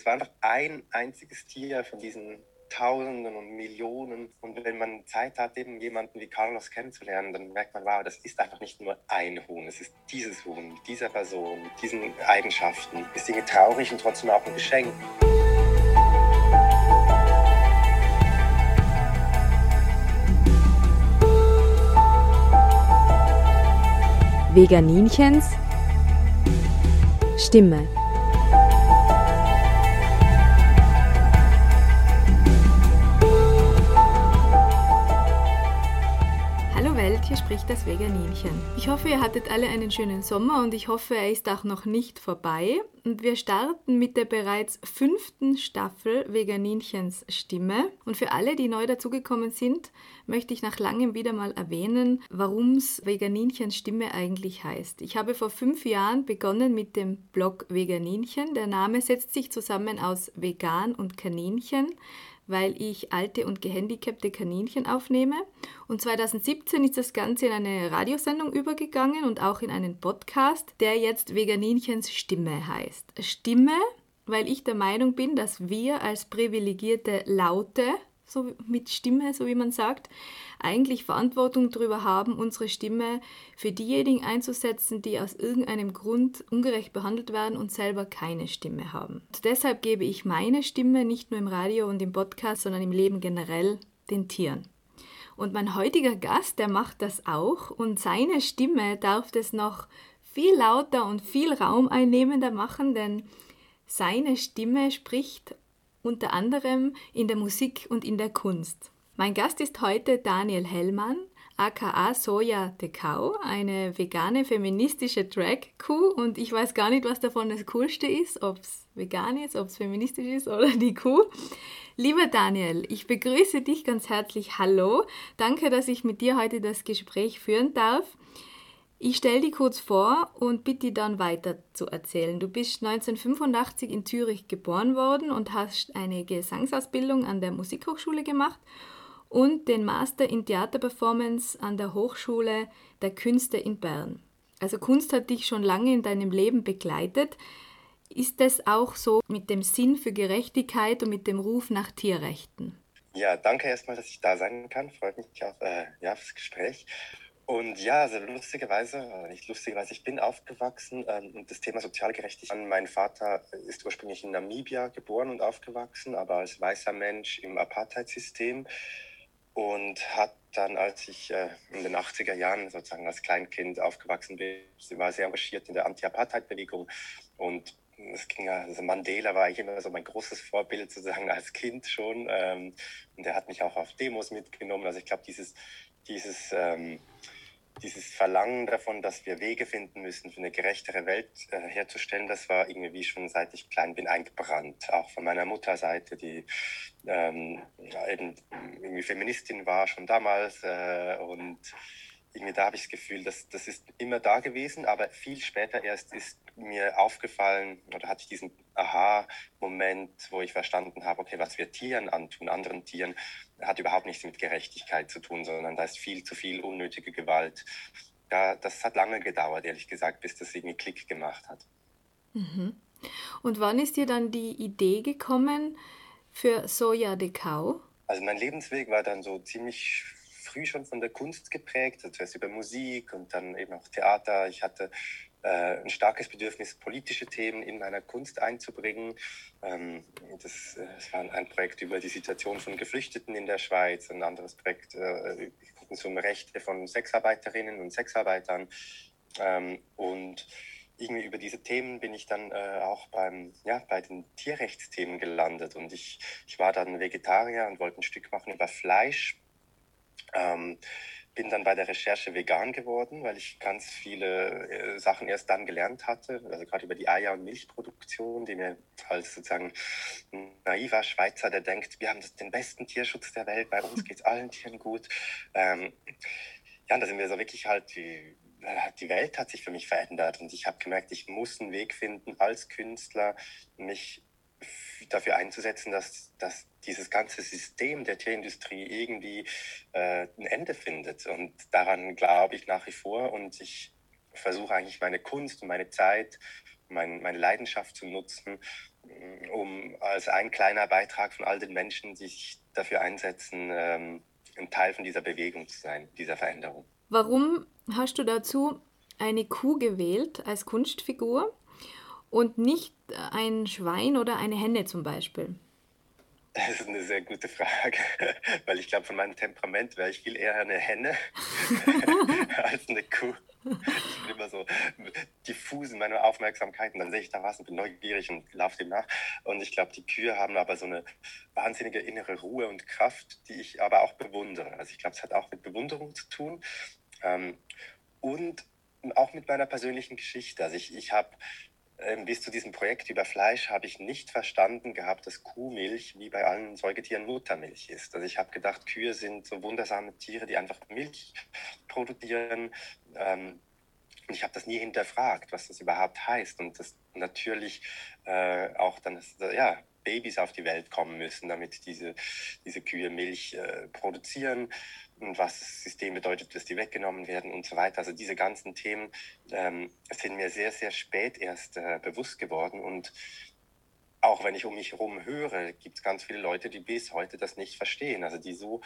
Das war einfach ein einziges Tier von diesen Tausenden und Millionen. Und wenn man Zeit hat, eben jemanden wie Carlos kennenzulernen, dann merkt man, wow, das ist einfach nicht nur ein Huhn, es ist dieses Huhn mit dieser Person, mit diesen Eigenschaften. Ist irgendwie traurig und trotzdem auch ein Geschenk. Veganinchens Stimme. Hier spricht das Veganinchen. Ich hoffe, ihr hattet alle einen schönen Sommer und ich hoffe, er ist auch noch nicht vorbei. Und wir starten mit der bereits fünften Staffel Veganinchens Stimme. Und für alle, die neu dazugekommen sind, möchte ich nach langem wieder mal erwähnen, warum es Veganinchens Stimme eigentlich heißt. Ich habe vor fünf Jahren begonnen mit dem Blog Veganinchen. Der Name setzt sich zusammen aus Vegan und Kaninchen weil ich alte und gehandicapte Kaninchen aufnehme. Und 2017 ist das Ganze in eine Radiosendung übergegangen und auch in einen Podcast, der jetzt Veganinchens Stimme heißt. Stimme, weil ich der Meinung bin, dass wir als privilegierte Laute so mit Stimme, so wie man sagt, eigentlich Verantwortung darüber haben, unsere Stimme für diejenigen einzusetzen, die aus irgendeinem Grund ungerecht behandelt werden und selber keine Stimme haben. Und deshalb gebe ich meine Stimme nicht nur im Radio und im Podcast, sondern im Leben generell den Tieren. Und mein heutiger Gast, der macht das auch und seine Stimme darf das noch viel lauter und viel raumeinnehmender machen, denn seine Stimme spricht unter anderem in der Musik und in der Kunst. Mein Gast ist heute Daniel Hellmann, aka Soja de Cow, eine vegane feministische Drag-Kuh und ich weiß gar nicht, was davon das Coolste ist, ob es vegan ist, ob es feministisch ist oder die Kuh. Lieber Daniel, ich begrüße dich ganz herzlich. Hallo. Danke, dass ich mit dir heute das Gespräch führen darf. Ich stelle dich kurz vor und bitte dich dann weiter zu erzählen. Du bist 1985 in Zürich geboren worden und hast eine Gesangsausbildung an der Musikhochschule gemacht und den Master in Theaterperformance an der Hochschule der Künste in Bern. Also Kunst hat dich schon lange in deinem Leben begleitet. Ist es auch so mit dem Sinn für Gerechtigkeit und mit dem Ruf nach Tierrechten? Ja, danke erstmal, dass ich da sein kann. Freut mich auf, äh, ja, das Gespräch. Und ja, also lustigerweise, äh, nicht lustigerweise, ich bin aufgewachsen ähm, und das Thema Sozialgerechtigkeit. Mein Vater ist ursprünglich in Namibia geboren und aufgewachsen, aber als weißer Mensch im Apartheid-System und hat dann, als ich äh, in den 80er Jahren sozusagen als Kleinkind aufgewachsen bin, war sehr engagiert in der Anti-Apartheid-Bewegung und es ging also Mandela war eigentlich immer so mein großes Vorbild sozusagen als Kind schon ähm, und er hat mich auch auf Demos mitgenommen. Also ich glaube, dieses, dieses ähm, dieses Verlangen davon, dass wir Wege finden müssen, für eine gerechtere Welt äh, herzustellen, das war irgendwie schon seit ich klein bin eingebrannt. Auch von meiner Mutterseite, die ähm, eben irgendwie Feministin war schon damals äh, und irgendwie da habe ich das Gefühl, dass das ist immer da gewesen, aber viel später erst ist mir aufgefallen oder hatte ich diesen Aha-Moment, wo ich verstanden habe, okay, was wir Tieren antun, anderen Tieren, hat überhaupt nichts mit Gerechtigkeit zu tun, sondern da ist viel zu viel unnötige Gewalt. Ja, das hat lange gedauert, ehrlich gesagt, bis das irgendwie Klick gemacht hat. Mhm. Und wann ist dir dann die Idee gekommen für Soja de Cow? Also mein Lebensweg war dann so ziemlich früh schon von der Kunst geprägt, also zuerst über Musik und dann eben auch Theater. Ich hatte äh, ein starkes Bedürfnis, politische Themen in meiner Kunst einzubringen. Ähm, das, äh, das, war ein Projekt über die Situation von Geflüchteten in der Schweiz, ein anderes Projekt äh, um Rechte von Sexarbeiterinnen und Sexarbeitern. Ähm, und irgendwie über diese Themen bin ich dann äh, auch beim, ja, bei den Tierrechtsthemen gelandet. Und ich, ich war dann Vegetarier und wollte ein Stück machen über Fleisch. Ähm, bin dann bei der Recherche vegan geworden, weil ich ganz viele äh, Sachen erst dann gelernt hatte, also gerade über die Eier- und Milchproduktion, die mir als sozusagen naiver Schweizer, der denkt, wir haben den besten Tierschutz der Welt, bei uns geht es allen Tieren gut. Ähm, ja, da sind wir so wirklich halt, die, äh, die Welt hat sich für mich verändert und ich habe gemerkt, ich muss einen Weg finden als Künstler, mich dafür einzusetzen, dass, dass dieses ganze System der Tierindustrie irgendwie äh, ein Ende findet. Und daran glaube ich nach wie vor. Und ich versuche eigentlich meine Kunst und meine Zeit, mein, meine Leidenschaft zu nutzen, um als ein kleiner Beitrag von all den Menschen, die sich dafür einsetzen, ähm, ein Teil von dieser Bewegung zu sein, dieser Veränderung. Warum hast du dazu eine Kuh gewählt als Kunstfigur und nicht ein Schwein oder eine Henne zum Beispiel? Das ist eine sehr gute Frage, weil ich glaube, von meinem Temperament wäre ich viel eher eine Henne als eine Kuh. Ich bin immer so diffus in meiner Aufmerksamkeit und dann sehe ich da was und bin neugierig und laufe dem nach. Und ich glaube, die Kühe haben aber so eine wahnsinnige innere Ruhe und Kraft, die ich aber auch bewundere. Also ich glaube, es hat auch mit Bewunderung zu tun ähm, und auch mit meiner persönlichen Geschichte. Also ich, ich habe bis zu diesem Projekt über Fleisch habe ich nicht verstanden gehabt, dass Kuhmilch wie bei allen Säugetieren Muttermilch ist. Also ich habe gedacht, Kühe sind so wundersame Tiere, die einfach Milch produzieren. Ähm, und ich habe das nie hinterfragt, was das überhaupt heißt. Und das natürlich äh, auch dann, ja, Babys auf die Welt kommen müssen, damit diese, diese Kühe Milch äh, produzieren was das System bedeutet, dass die weggenommen werden und so weiter. Also diese ganzen Themen ähm, sind mir sehr, sehr spät erst äh, bewusst geworden und auch wenn ich um mich herum höre, gibt es ganz viele Leute, die bis heute das nicht verstehen. Also die so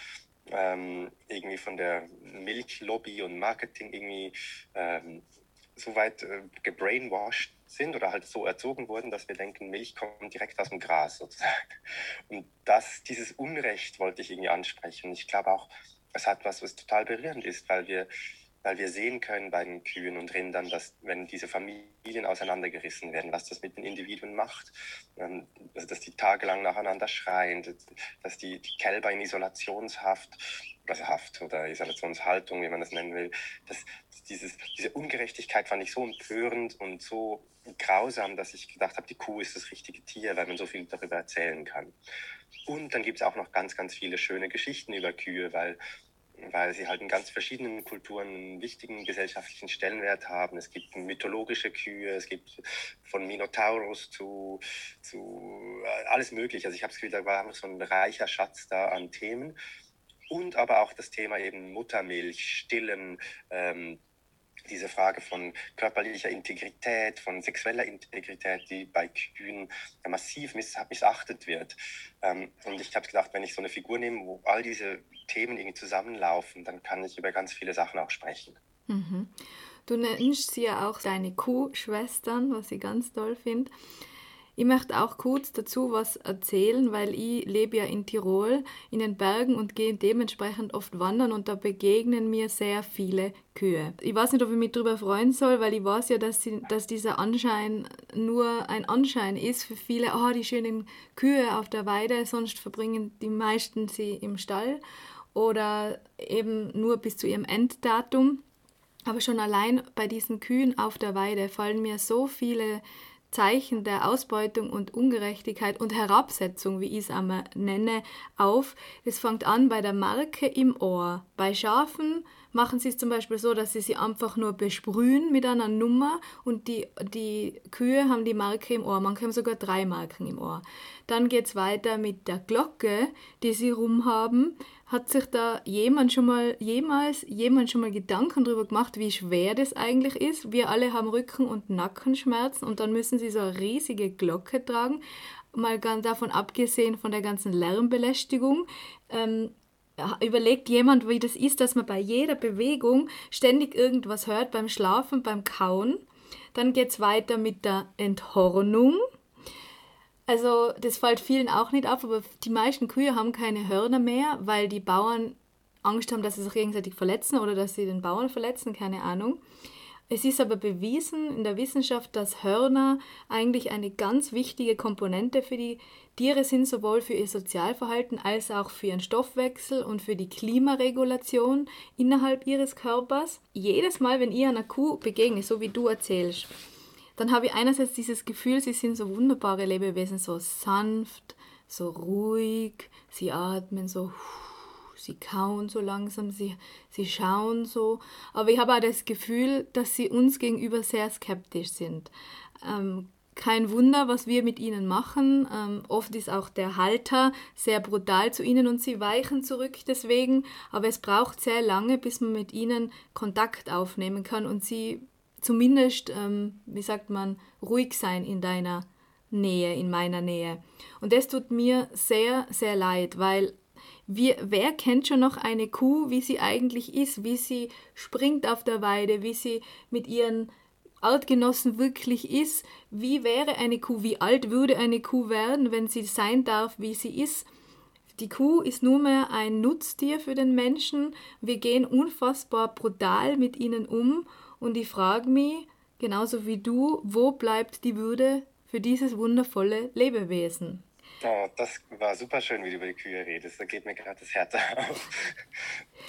ähm, irgendwie von der Milchlobby und Marketing irgendwie ähm, so weit äh, gebrainwashed sind oder halt so erzogen wurden, dass wir denken, Milch kommt direkt aus dem Gras sozusagen. Und das, dieses Unrecht wollte ich irgendwie ansprechen. Ich glaube auch, es hat was, was total berührend ist, weil wir, weil wir sehen können bei den Kühen und Rindern, dass wenn diese Familien auseinandergerissen werden, was das mit den Individuen macht, ähm, also dass die tagelang nacheinander schreien, dass die, die Kälber in Isolationshaft, also Haft oder Isolationshaltung, wie man das nennen will, dass dieses, diese Ungerechtigkeit fand ich so empörend und so grausam, dass ich gedacht habe, die Kuh ist das richtige Tier, weil man so viel darüber erzählen kann. Und dann gibt es auch noch ganz, ganz viele schöne Geschichten über Kühe, weil, weil sie halt in ganz verschiedenen Kulturen einen wichtigen gesellschaftlichen Stellenwert haben. Es gibt mythologische Kühe, es gibt von Minotaurus zu, zu äh, alles Mögliche. Also ich habe das Gefühl, da war so ein reicher Schatz da an Themen. Und aber auch das Thema eben Muttermilch, Stillen, ähm, diese Frage von körperlicher Integrität, von sexueller Integrität, die bei Kühen massiv miss missachtet wird. Ähm, und ich habe gedacht, wenn ich so eine Figur nehme, wo all diese Themen irgendwie zusammenlaufen, dann kann ich über ganz viele Sachen auch sprechen. Mhm. Du nennst sie ja auch deine Kuhschwestern, was ich ganz toll finde. Ich möchte auch kurz dazu was erzählen, weil ich lebe ja in Tirol in den Bergen und gehe dementsprechend oft wandern und da begegnen mir sehr viele Kühe. Ich weiß nicht, ob ich mich darüber freuen soll, weil ich weiß ja, dass, sie, dass dieser Anschein nur ein Anschein ist für viele, oh, die schönen Kühe auf der Weide, sonst verbringen die meisten sie im Stall oder eben nur bis zu ihrem Enddatum. Aber schon allein bei diesen Kühen auf der Weide fallen mir so viele Zeichen der Ausbeutung und Ungerechtigkeit und Herabsetzung, wie ich es einmal nenne, auf. Es fängt an bei der Marke im Ohr. Bei Schafen machen sie es zum Beispiel so, dass sie sie einfach nur besprühen mit einer Nummer und die, die Kühe haben die Marke im Ohr. Manche haben sogar drei Marken im Ohr. Dann geht es weiter mit der Glocke, die sie rumhaben. Hat sich da jemand schon mal, jemals jemand schon mal Gedanken darüber gemacht, wie schwer das eigentlich ist? Wir alle haben Rücken- und Nackenschmerzen und dann müssen sie so eine riesige Glocke tragen. Mal ganz davon abgesehen von der ganzen Lärmbelästigung. Ähm, überlegt jemand, wie das ist, dass man bei jeder Bewegung ständig irgendwas hört, beim Schlafen, beim Kauen. Dann geht es weiter mit der Enthornung. Also das fällt vielen auch nicht auf, aber die meisten Kühe haben keine Hörner mehr, weil die Bauern Angst haben, dass sie sich gegenseitig verletzen oder dass sie den Bauern verletzen, keine Ahnung. Es ist aber bewiesen in der Wissenschaft, dass Hörner eigentlich eine ganz wichtige Komponente für die Tiere sind, sowohl für ihr Sozialverhalten als auch für ihren Stoffwechsel und für die Klimaregulation innerhalb ihres Körpers. Jedes Mal, wenn ihr einer Kuh begegnet, so wie du erzählst, dann habe ich einerseits dieses Gefühl, sie sind so wunderbare Lebewesen, so sanft, so ruhig, sie atmen so, sie kauen so langsam, sie, sie schauen so. Aber ich habe auch das Gefühl, dass sie uns gegenüber sehr skeptisch sind. Ähm, kein Wunder, was wir mit ihnen machen. Ähm, oft ist auch der Halter sehr brutal zu ihnen und sie weichen zurück deswegen. Aber es braucht sehr lange, bis man mit ihnen Kontakt aufnehmen kann und sie zumindest, ähm, wie sagt man, ruhig sein in deiner Nähe, in meiner Nähe. Und das tut mir sehr, sehr leid, weil wir, wer kennt schon noch eine Kuh, wie sie eigentlich ist, wie sie springt auf der Weide, wie sie mit ihren Artgenossen wirklich ist, wie wäre eine Kuh, wie alt würde eine Kuh werden, wenn sie sein darf, wie sie ist. Die Kuh ist nur mehr ein Nutztier für den Menschen. Wir gehen unfassbar brutal mit ihnen um und ich frage mich, genauso wie du, wo bleibt die Würde für dieses wundervolle Lebewesen? Oh, das war super schön, wie du über die Kühe redest. Da geht mir gerade das Herz auf.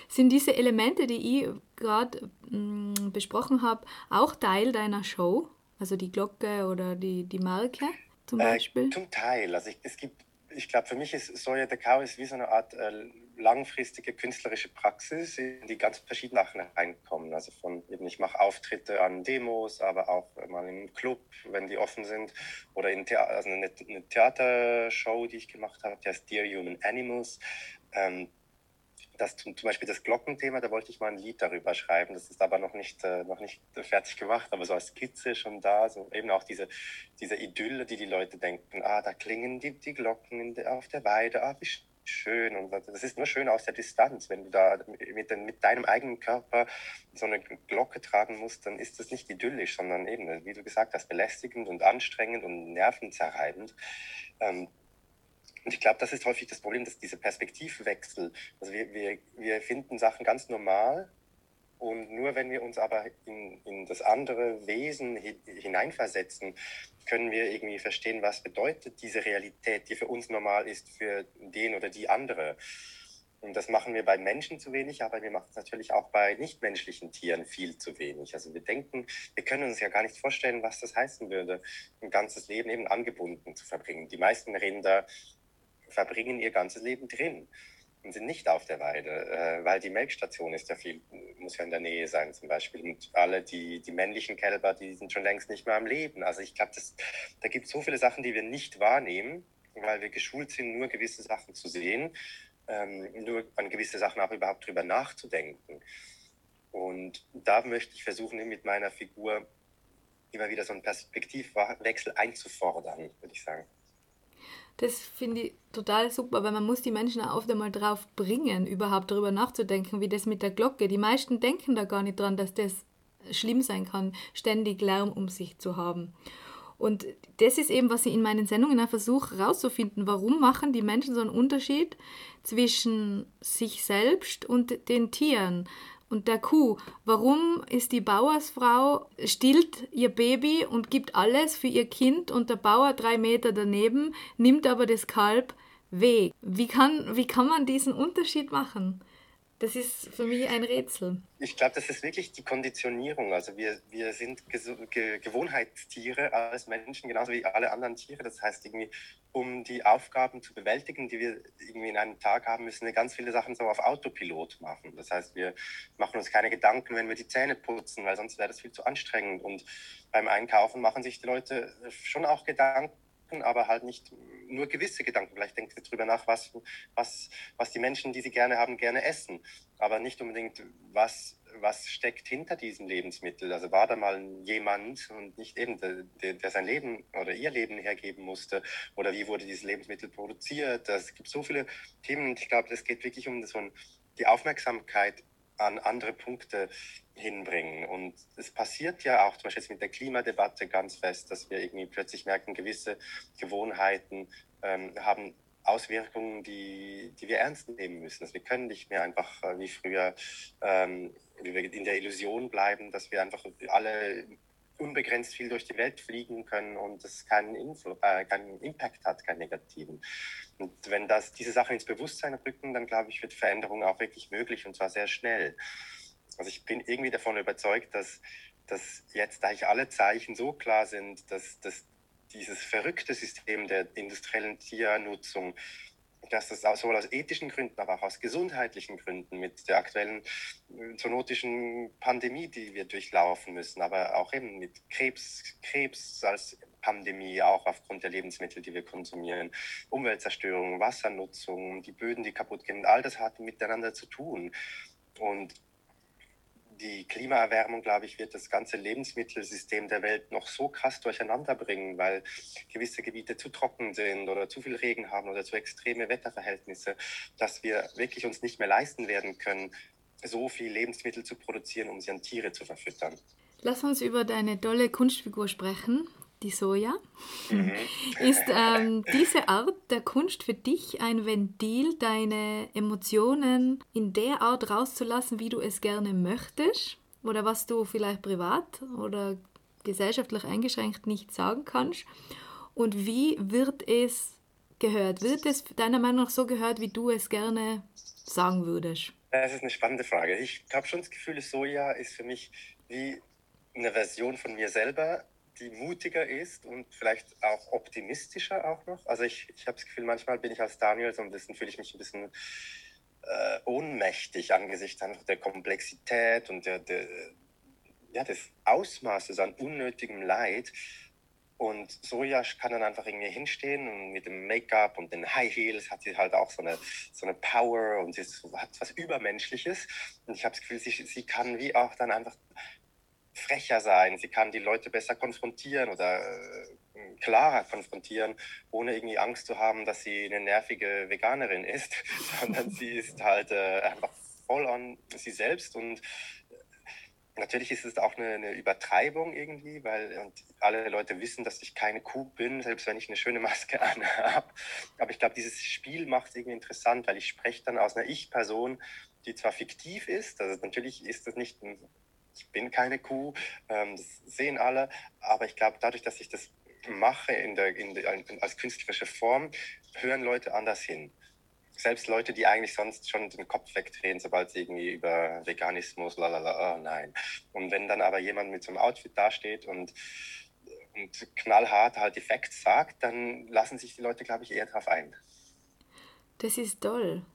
Sind diese Elemente, die ich gerade mm, besprochen habe, auch Teil deiner Show? Also die Glocke oder die, die Marke zum äh, Beispiel? Äh, zum Teil. Also ich, es gibt ich glaube, für mich ist Soja der Cow ist wie so eine Art äh, langfristige künstlerische Praxis, in die ganz verschiedene Sachen reinkommen. Also von eben, ich mache Auftritte an Demos, aber auch mal im Club, wenn die offen sind, oder in Thea also eine, eine Theatershow, die ich gemacht habe, die heißt Dear Human Animals. Ähm, das zum, Beispiel das Glockenthema, da wollte ich mal ein Lied darüber schreiben. Das ist aber noch nicht, äh, noch nicht fertig gemacht, aber so als Skizze schon da. So eben auch diese, diese Idylle, die die Leute denken, ah, da klingen die, die Glocken der, auf der Weide, ah, wie schön. Und das ist nur schön aus der Distanz. Wenn du da mit, mit deinem eigenen Körper so eine Glocke tragen musst, dann ist das nicht idyllisch, sondern eben, wie du gesagt hast, belästigend und anstrengend und nervenzerreibend. Ähm, und ich glaube, das ist häufig das Problem, dass diese Perspektivwechsel, also wir, wir, wir finden Sachen ganz normal und nur wenn wir uns aber in, in das andere Wesen hineinversetzen, können wir irgendwie verstehen, was bedeutet diese Realität, die für uns normal ist, für den oder die andere. Und das machen wir bei Menschen zu wenig, aber wir machen es natürlich auch bei nichtmenschlichen Tieren viel zu wenig. Also wir denken, wir können uns ja gar nicht vorstellen, was das heißen würde, ein ganzes Leben eben angebunden zu verbringen. Die meisten Rinder verbringen ihr ganzes Leben drin und sind nicht auf der Weide, äh, weil die Melkstation ist ja viel, muss ja in der Nähe sein zum Beispiel. Und alle die, die männlichen Kälber, die sind schon längst nicht mehr am Leben. Also ich glaube, da gibt es so viele Sachen, die wir nicht wahrnehmen, weil wir geschult sind, nur gewisse Sachen zu sehen, ähm, nur an gewisse Sachen auch überhaupt drüber nachzudenken. Und da möchte ich versuchen, mit meiner Figur immer wieder so einen Perspektivwechsel einzufordern, würde ich sagen. Das finde ich total super, weil man muss die Menschen auch oft einmal drauf bringen, überhaupt darüber nachzudenken, wie das mit der Glocke. Die meisten denken da gar nicht dran, dass das schlimm sein kann, ständig Lärm um sich zu haben. Und das ist eben, was ich in meinen Sendungen versuche herauszufinden. Warum machen die Menschen so einen Unterschied zwischen sich selbst und den Tieren? Und der Kuh. Warum ist die Bauersfrau, stillt ihr Baby und gibt alles für ihr Kind und der Bauer drei Meter daneben, nimmt aber das Kalb weg? Wie kann, wie kann man diesen Unterschied machen? Das ist für mich ein Rätsel. Ich glaube, das ist wirklich die Konditionierung. Also wir, wir sind Ge Gewohnheitstiere als Menschen, genauso wie alle anderen Tiere. Das heißt, irgendwie, um die Aufgaben zu bewältigen, die wir irgendwie in einem Tag haben, müssen wir ganz viele Sachen so auf Autopilot machen. Das heißt, wir machen uns keine Gedanken, wenn wir die Zähne putzen, weil sonst wäre das viel zu anstrengend. Und beim Einkaufen machen sich die Leute schon auch Gedanken aber halt nicht nur gewisse Gedanken. Vielleicht denkt ihr darüber nach, was, was, was die Menschen, die sie gerne haben, gerne essen. Aber nicht unbedingt, was, was steckt hinter diesem Lebensmittel. Also war da mal jemand und nicht eben, der, der sein Leben oder ihr Leben hergeben musste. Oder wie wurde dieses Lebensmittel produziert. Es gibt so viele Themen ich glaube, es geht wirklich um so ein, die Aufmerksamkeit an andere Punkte hinbringen. Und es passiert ja auch zum Beispiel jetzt mit der Klimadebatte ganz fest, dass wir irgendwie plötzlich merken, gewisse Gewohnheiten ähm, haben Auswirkungen, die, die wir ernst nehmen müssen. Also wir können nicht mehr einfach äh, wie früher ähm, in der Illusion bleiben, dass wir einfach alle unbegrenzt viel durch die Welt fliegen können und es keinen, Influ äh, keinen Impact hat, keinen negativen. Und wenn das, diese Sachen ins Bewusstsein rücken, dann glaube ich, wird Veränderung auch wirklich möglich und zwar sehr schnell. Also ich bin irgendwie davon überzeugt, dass, dass jetzt eigentlich alle Zeichen so klar sind, dass, dass dieses verrückte System der industriellen Tiernutzung dass das sowohl aus ethischen Gründen, aber auch aus gesundheitlichen Gründen mit der aktuellen äh, zoonotischen Pandemie, die wir durchlaufen müssen, aber auch eben mit Krebs, Krebs als Pandemie, auch aufgrund der Lebensmittel, die wir konsumieren, Umweltzerstörung, Wassernutzung, die Böden, die kaputt gehen, all das hat miteinander zu tun. Und die Klimaerwärmung, glaube ich, wird das ganze Lebensmittelsystem der Welt noch so krass durcheinander bringen, weil gewisse Gebiete zu trocken sind oder zu viel Regen haben oder zu extreme Wetterverhältnisse, dass wir wirklich uns nicht mehr leisten werden können, so viel Lebensmittel zu produzieren, um sie an Tiere zu verfüttern. Lass uns über deine tolle Kunstfigur sprechen, die Soja. Mhm. Ist ähm, diese Art der Kunst für dich ein Ventil, deine Emotionen in der Art rauszulassen, wie du es gerne möchtest? Oder was du vielleicht privat oder gesellschaftlich eingeschränkt nicht sagen kannst? Und wie wird es gehört? Wird es deiner Meinung nach so gehört, wie du es gerne sagen würdest? Das ist eine spannende Frage. Ich habe schon das Gefühl, Soja ist für mich wie eine Version von mir selber, die mutiger ist und vielleicht auch optimistischer auch noch. Also ich, ich habe das Gefühl, manchmal bin ich als Daniel so ein bisschen, fühle ich mich ein bisschen äh, ohnmächtig angesichts der Komplexität und der, der, ja, des Ausmaßes an unnötigem Leid. Und Soja kann dann einfach irgendwie hinstehen und mit dem Make-up und den High Heels hat sie halt auch so eine, so eine Power und sie hat was Übermenschliches. Und ich habe das Gefühl, sie, sie kann wie auch dann einfach frecher sein, sie kann die Leute besser konfrontieren oder äh, klarer konfrontieren, ohne irgendwie Angst zu haben, dass sie eine nervige Veganerin ist, sondern sie ist halt äh, einfach voll an sie selbst und äh, natürlich ist es auch eine, eine Übertreibung irgendwie, weil alle Leute wissen, dass ich keine Kuh bin, selbst wenn ich eine schöne Maske anhabe. Aber ich glaube, dieses Spiel macht es irgendwie interessant, weil ich spreche dann aus einer Ich-Person, die zwar fiktiv ist, also natürlich ist das nicht ein ich bin keine Kuh, ähm, das sehen alle, aber ich glaube, dadurch, dass ich das mache in der, in der, als künstlerische Form, hören Leute anders hin. Selbst Leute, die eigentlich sonst schon den Kopf wegdrehen, sobald sie irgendwie über Veganismus, lalala, oh nein. Und wenn dann aber jemand mit so einem Outfit dasteht und, und knallhart halt die Facts sagt, dann lassen sich die Leute, glaube ich, eher darauf ein. Das ist toll.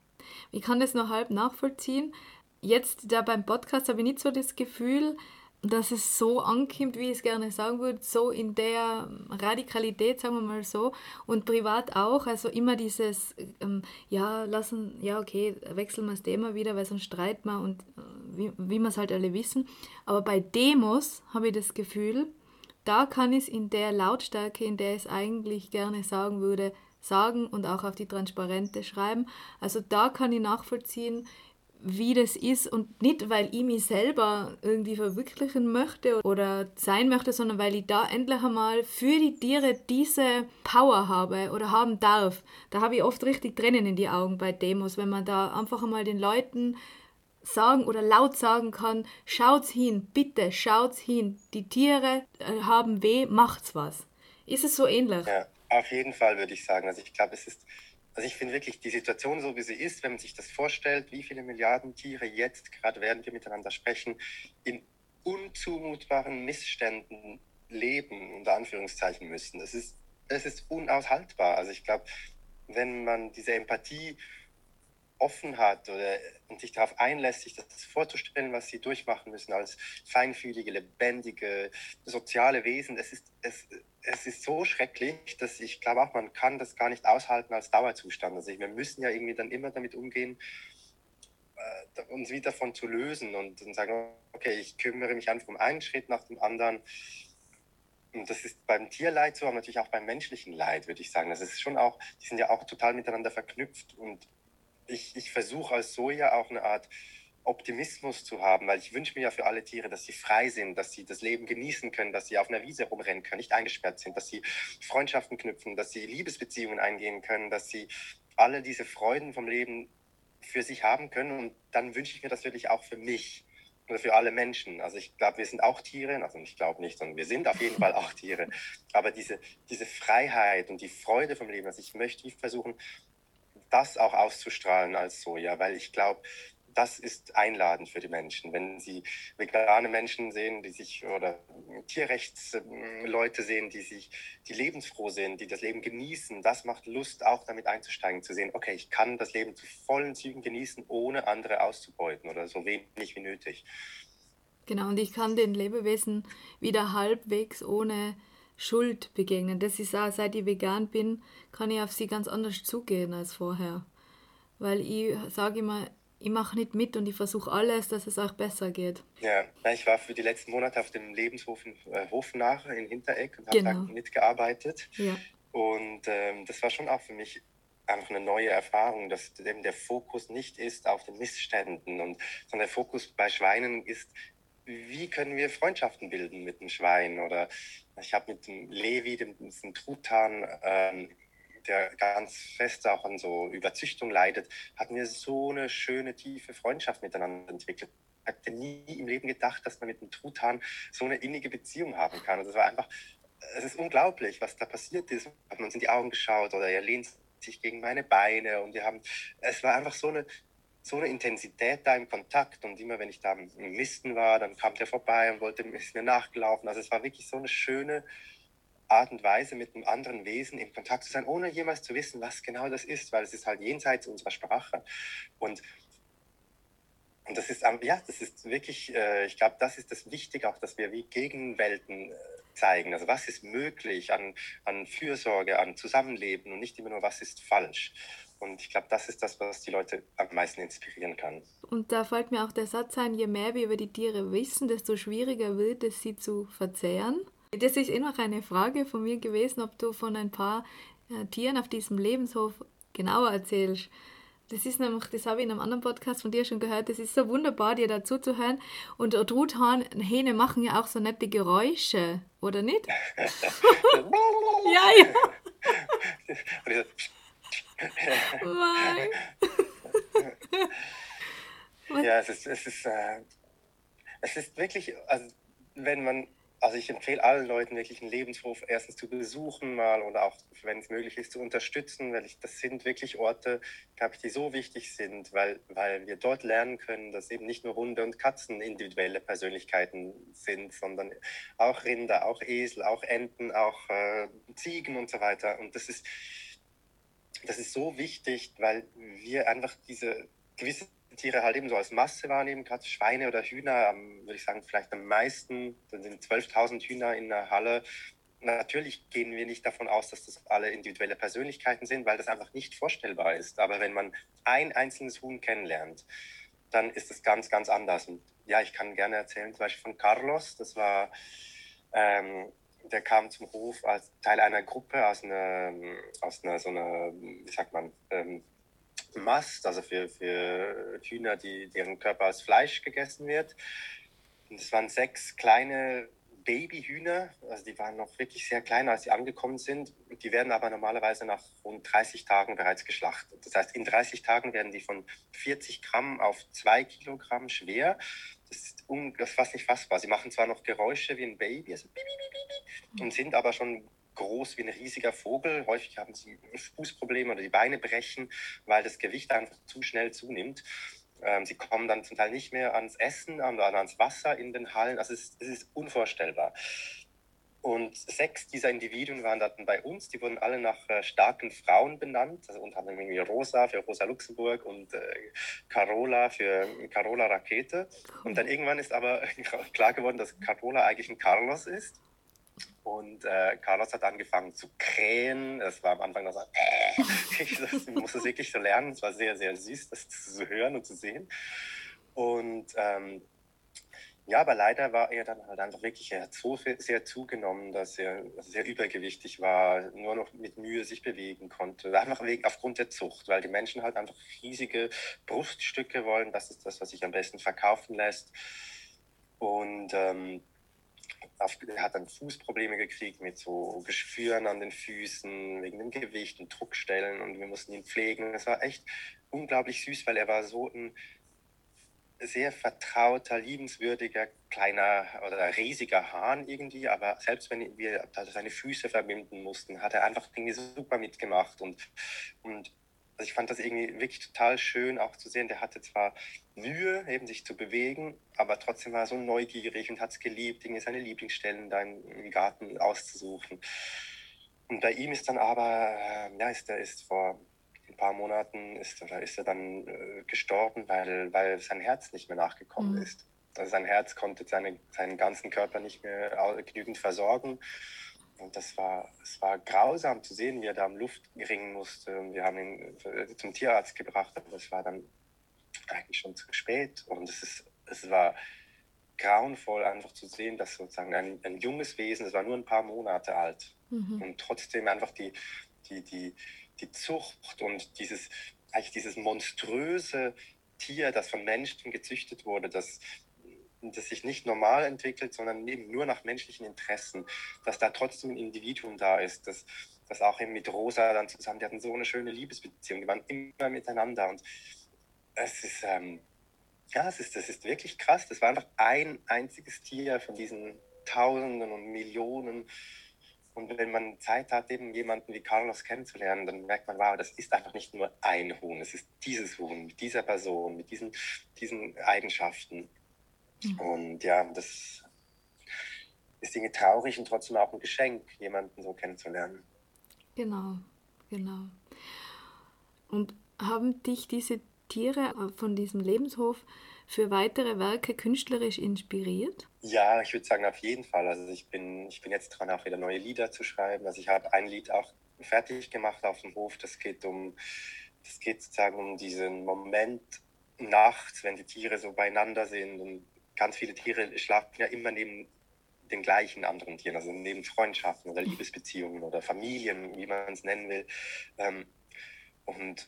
Ich kann das noch halb nachvollziehen jetzt da beim Podcast habe ich nicht so das Gefühl, dass es so ankommt, wie ich es gerne sagen würde, so in der Radikalität, sagen wir mal so, und privat auch, also immer dieses, ähm, ja, lassen, ja, okay, wechseln wir das Thema wieder, weil sonst streiten wir und äh, wie, wie wir es halt alle wissen. Aber bei Demos habe ich das Gefühl, da kann ich es in der Lautstärke, in der ich es eigentlich gerne sagen würde, sagen und auch auf die Transparente schreiben. Also da kann ich nachvollziehen, wie das ist und nicht, weil ich mich selber irgendwie verwirklichen möchte oder sein möchte, sondern weil ich da endlich einmal für die Tiere diese Power habe oder haben darf. Da habe ich oft richtig Tränen in die Augen bei Demos, wenn man da einfach einmal den Leuten sagen oder laut sagen kann, schaut's hin, bitte schaut's hin, die Tiere äh, haben weh, macht's was. Ist es so ähnlich? Ja, auf jeden Fall würde ich sagen. Also ich glaube, es ist also ich finde wirklich die Situation so, wie sie ist, wenn man sich das vorstellt, wie viele Milliarden Tiere jetzt, gerade während wir miteinander sprechen, in unzumutbaren Missständen leben, unter Anführungszeichen müssen. Es ist, es ist unaushaltbar. Also ich glaube, wenn man diese Empathie offen hat oder und sich darauf einlässt, sich das vorzustellen, was sie durchmachen müssen als feinfühlige, lebendige, soziale Wesen, es ist, es, es ist so schrecklich, dass ich glaube auch, man kann das gar nicht aushalten als Dauerzustand. Also wir müssen ja irgendwie dann immer damit umgehen, äh, uns wieder davon zu lösen und, und sagen, okay, ich kümmere mich einfach um einen Schritt nach dem anderen. Und das ist beim Tierleid so, aber natürlich auch beim menschlichen Leid, würde ich sagen. Das ist schon auch, die sind ja auch total miteinander verknüpft. Und ich, ich versuche als Soja auch eine Art Optimismus zu haben, weil ich wünsche mir ja für alle Tiere, dass sie frei sind, dass sie das Leben genießen können, dass sie auf einer Wiese rumrennen können, nicht eingesperrt sind, dass sie Freundschaften knüpfen, dass sie Liebesbeziehungen eingehen können, dass sie alle diese Freuden vom Leben für sich haben können. Und dann wünsche ich mir das wirklich auch für mich oder für alle Menschen. Also ich glaube, wir sind auch Tiere, also ich glaube nicht, sondern wir sind auf jeden Fall auch Tiere. Aber diese, diese Freiheit und die Freude vom Leben, also ich möchte versuchen, das auch auszustrahlen als Soja, weil ich glaube, das ist einladend für die Menschen. Wenn sie vegane Menschen sehen, die sich oder Tierrechtsleute sehen, die sich, die lebensfroh sind, die das Leben genießen, das macht Lust, auch damit einzusteigen, zu sehen, okay, ich kann das Leben zu vollen Zügen genießen, ohne andere auszubeuten oder so wenig wie nötig. Genau, und ich kann den Lebewesen wieder halbwegs ohne Schuld begegnen. Das ist auch, seit ich vegan bin, kann ich auf sie ganz anders zugehen als vorher. Weil ich sage immer, ich mache nicht mit und ich versuche alles, dass es auch besser geht. Ja, ich war für die letzten Monate auf dem Lebenshof in äh, Hofnach in Hintereck und habe genau. da mitgearbeitet. Ja. Und ähm, das war schon auch für mich einfach eine neue Erfahrung, dass eben der Fokus nicht ist auf den Missständen, und, sondern der Fokus bei Schweinen ist, wie können wir Freundschaften bilden mit dem Schwein? Oder ich habe mit dem Levi, dem, dem Truthahn, ähm, der ganz fest auch an so Überzüchtung leidet, hatten wir so eine schöne, tiefe Freundschaft miteinander entwickelt. Ich hätte nie im Leben gedacht, dass man mit dem Truthahn so eine innige Beziehung haben kann. Also es war einfach, es ist unglaublich, was da passiert ist. Wir haben uns in die Augen geschaut oder er lehnt sich gegen meine Beine und wir haben, es war einfach so eine, so eine Intensität da im Kontakt und immer wenn ich da im Misten war, dann kam der vorbei und wollte ist mir nachgelaufen. Also es war wirklich so eine schöne Art und Weise mit einem anderen Wesen in Kontakt zu sein, ohne jemals zu wissen, was genau das ist, weil es ist halt jenseits unserer Sprache. Und und das ist, ja, das ist wirklich, äh, ich glaube, das ist das Wichtige auch, dass wir wie Gegenwelten äh, zeigen. Also was ist möglich an, an Fürsorge, an Zusammenleben und nicht immer nur, was ist falsch. Und ich glaube, das ist das, was die Leute am meisten inspirieren kann. Und da fällt mir auch der Satz ein, je mehr wir über die Tiere wissen, desto schwieriger wird es, sie zu verzehren. Das ist eh noch eine Frage von mir gewesen, ob du von ein paar äh, Tieren auf diesem Lebenshof genauer erzählst. Das ist nämlich, das habe ich in einem anderen Podcast von dir schon gehört, das ist so wunderbar, dir dazu zu hören. Und Truthahn, Hähne machen ja auch so nette Geräusche, oder nicht? ja, ja. ja, es ist, es ist, äh, es ist wirklich, also wenn man also ich empfehle allen Leuten wirklich einen Lebenshof erstens zu besuchen mal oder auch, wenn es möglich ist, zu unterstützen, weil ich, das sind wirklich Orte, glaube ich, die so wichtig sind, weil, weil wir dort lernen können, dass eben nicht nur Hunde und Katzen individuelle Persönlichkeiten sind, sondern auch Rinder, auch Esel, auch Enten, auch äh, Ziegen und so weiter. Und das ist, das ist so wichtig, weil wir einfach diese gewisse Tiere halt eben so als Masse wahrnehmen, gerade Schweine oder Hühner, würde ich sagen, vielleicht am meisten, dann sind 12.000 Hühner in der Halle. Natürlich gehen wir nicht davon aus, dass das alle individuelle Persönlichkeiten sind, weil das einfach nicht vorstellbar ist. Aber wenn man ein einzelnes Huhn kennenlernt, dann ist es ganz, ganz anders. Und ja, ich kann gerne erzählen, zum Beispiel von Carlos, das war, ähm, der kam zum Hof als Teil einer Gruppe aus einer, aus einer so einer, wie sagt man, ähm, Mast, also für, für Hühner, die, deren Körper aus Fleisch gegessen wird. Und es waren sechs kleine Babyhühner, also die waren noch wirklich sehr klein, als sie angekommen sind. Die werden aber normalerweise nach rund 30 Tagen bereits geschlachtet. Das heißt, in 30 Tagen werden die von 40 Gramm auf 2 Kilogramm schwer. Das ist, das ist fast nicht fassbar. Sie machen zwar noch Geräusche wie ein Baby, also und sind aber schon groß wie ein riesiger Vogel. Häufig haben sie Fußprobleme oder die Beine brechen, weil das Gewicht einfach zu schnell zunimmt. Ähm, sie kommen dann zum Teil nicht mehr ans Essen oder ans Wasser in den Hallen. Also es, es ist unvorstellbar. Und sechs dieser Individuen waren dann bei uns. Die wurden alle nach äh, starken Frauen benannt. Also unter anderem irgendwie Rosa für Rosa Luxemburg und äh, Carola für Carola Rakete. Und dann irgendwann ist aber klar geworden, dass Carola eigentlich ein Carlos ist. Und äh, Carlos hat angefangen zu krähen. Es war am Anfang noch so, äh, ich musste es wirklich so lernen. Es war sehr, sehr süß, das zu hören und zu sehen. Und ähm, ja, aber leider war er dann halt einfach wirklich, er hat so sehr zugenommen, dass er sehr übergewichtig war, nur noch mit Mühe sich bewegen konnte. Einfach wegen, aufgrund der Zucht, weil die Menschen halt einfach riesige Bruststücke wollen. Das ist das, was sich am besten verkaufen lässt. Und ähm, er hat dann Fußprobleme gekriegt mit so Geschwüren an den Füßen wegen dem Gewicht und Druckstellen und wir mussten ihn pflegen. Es war echt unglaublich süß, weil er war so ein sehr vertrauter, liebenswürdiger, kleiner oder riesiger Hahn irgendwie, aber selbst wenn wir seine Füße verbinden mussten, hat er einfach irgendwie super mitgemacht und, und also ich fand das irgendwie wirklich total schön auch zu sehen. Der hatte zwar Mühe, eben sich zu bewegen, aber trotzdem war er so neugierig und hat es geliebt, irgendwie seine Lieblingsstellen da im Garten auszusuchen. Und bei ihm ist dann aber, äh, ja, ist er ist vor ein paar Monaten ist, oder ist er dann äh, gestorben, weil, weil sein Herz nicht mehr nachgekommen mhm. ist. Also sein Herz konnte seine, seinen ganzen Körper nicht mehr genügend versorgen. Und das war, es war grausam zu sehen, wie er da am Luft ringen musste. Und wir haben ihn äh, zum Tierarzt gebracht, aber es war dann eigentlich schon zu spät. Und es, ist, es war grauenvoll, einfach zu sehen, dass sozusagen ein, ein junges Wesen, es war nur ein paar Monate alt, mhm. und trotzdem einfach die, die, die, die Zucht und dieses, eigentlich dieses monströse Tier, das von Menschen gezüchtet wurde, das, das sich nicht normal entwickelt, sondern eben nur nach menschlichen Interessen, dass da trotzdem ein Individuum da ist, das, das auch eben mit Rosa dann zusammen, die hatten so eine schöne Liebesbeziehung, die waren immer miteinander und es ist, ähm, ja, es ist, das ist wirklich krass. Das war einfach ein einziges Tier von diesen Tausenden und Millionen und wenn man Zeit hat, eben jemanden wie Carlos kennenzulernen, dann merkt man, wow, das ist einfach nicht nur ein Huhn, es ist dieses Huhn mit dieser Person, mit diesen, diesen Eigenschaften. Mhm. Und ja, das ist irgendwie traurig und trotzdem auch ein Geschenk, jemanden so kennenzulernen. Genau, genau. Und haben dich diese Tiere von diesem Lebenshof für weitere Werke künstlerisch inspiriert? Ja, ich würde sagen, auf jeden Fall. Also ich bin, ich bin jetzt dran, auch wieder neue Lieder zu schreiben. Also ich habe ein Lied auch fertig gemacht auf dem Hof. Das geht um, das geht sozusagen um diesen Moment nachts, wenn die Tiere so beieinander sind. Und ganz viele Tiere schlafen ja immer neben den gleichen anderen Tieren, also neben Freundschaften oder Liebesbeziehungen oder Familien, wie man es nennen will. Ähm, und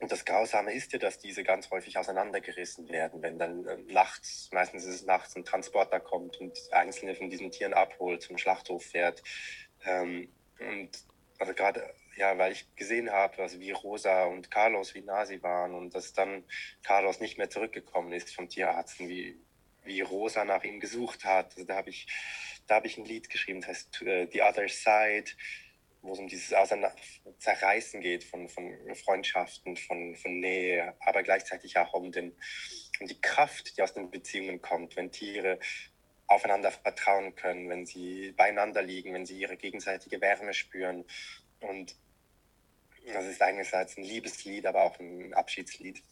das Grausame ist ja, dass diese ganz häufig auseinandergerissen werden, wenn dann äh, nachts, meistens ist es nachts, ein Transporter kommt und einzelne von diesen Tieren abholt, zum Schlachthof fährt. Ähm, und also gerade, ja, weil ich gesehen habe, also wie Rosa und Carlos, wie nah sie waren und dass dann Carlos nicht mehr zurückgekommen ist vom Tierarzt, wie, wie Rosa nach ihm gesucht hat. Also da habe ich, da habe ich ein Lied geschrieben, das heißt uh, The Other Side wo es um dieses Zerreißen geht von, von Freundschaften, von, von Nähe, aber gleichzeitig auch um, den, um die Kraft, die aus den Beziehungen kommt, wenn Tiere aufeinander vertrauen können, wenn sie beieinander liegen, wenn sie ihre gegenseitige Wärme spüren. Und das ist einerseits ein Liebeslied, aber auch ein Abschiedslied.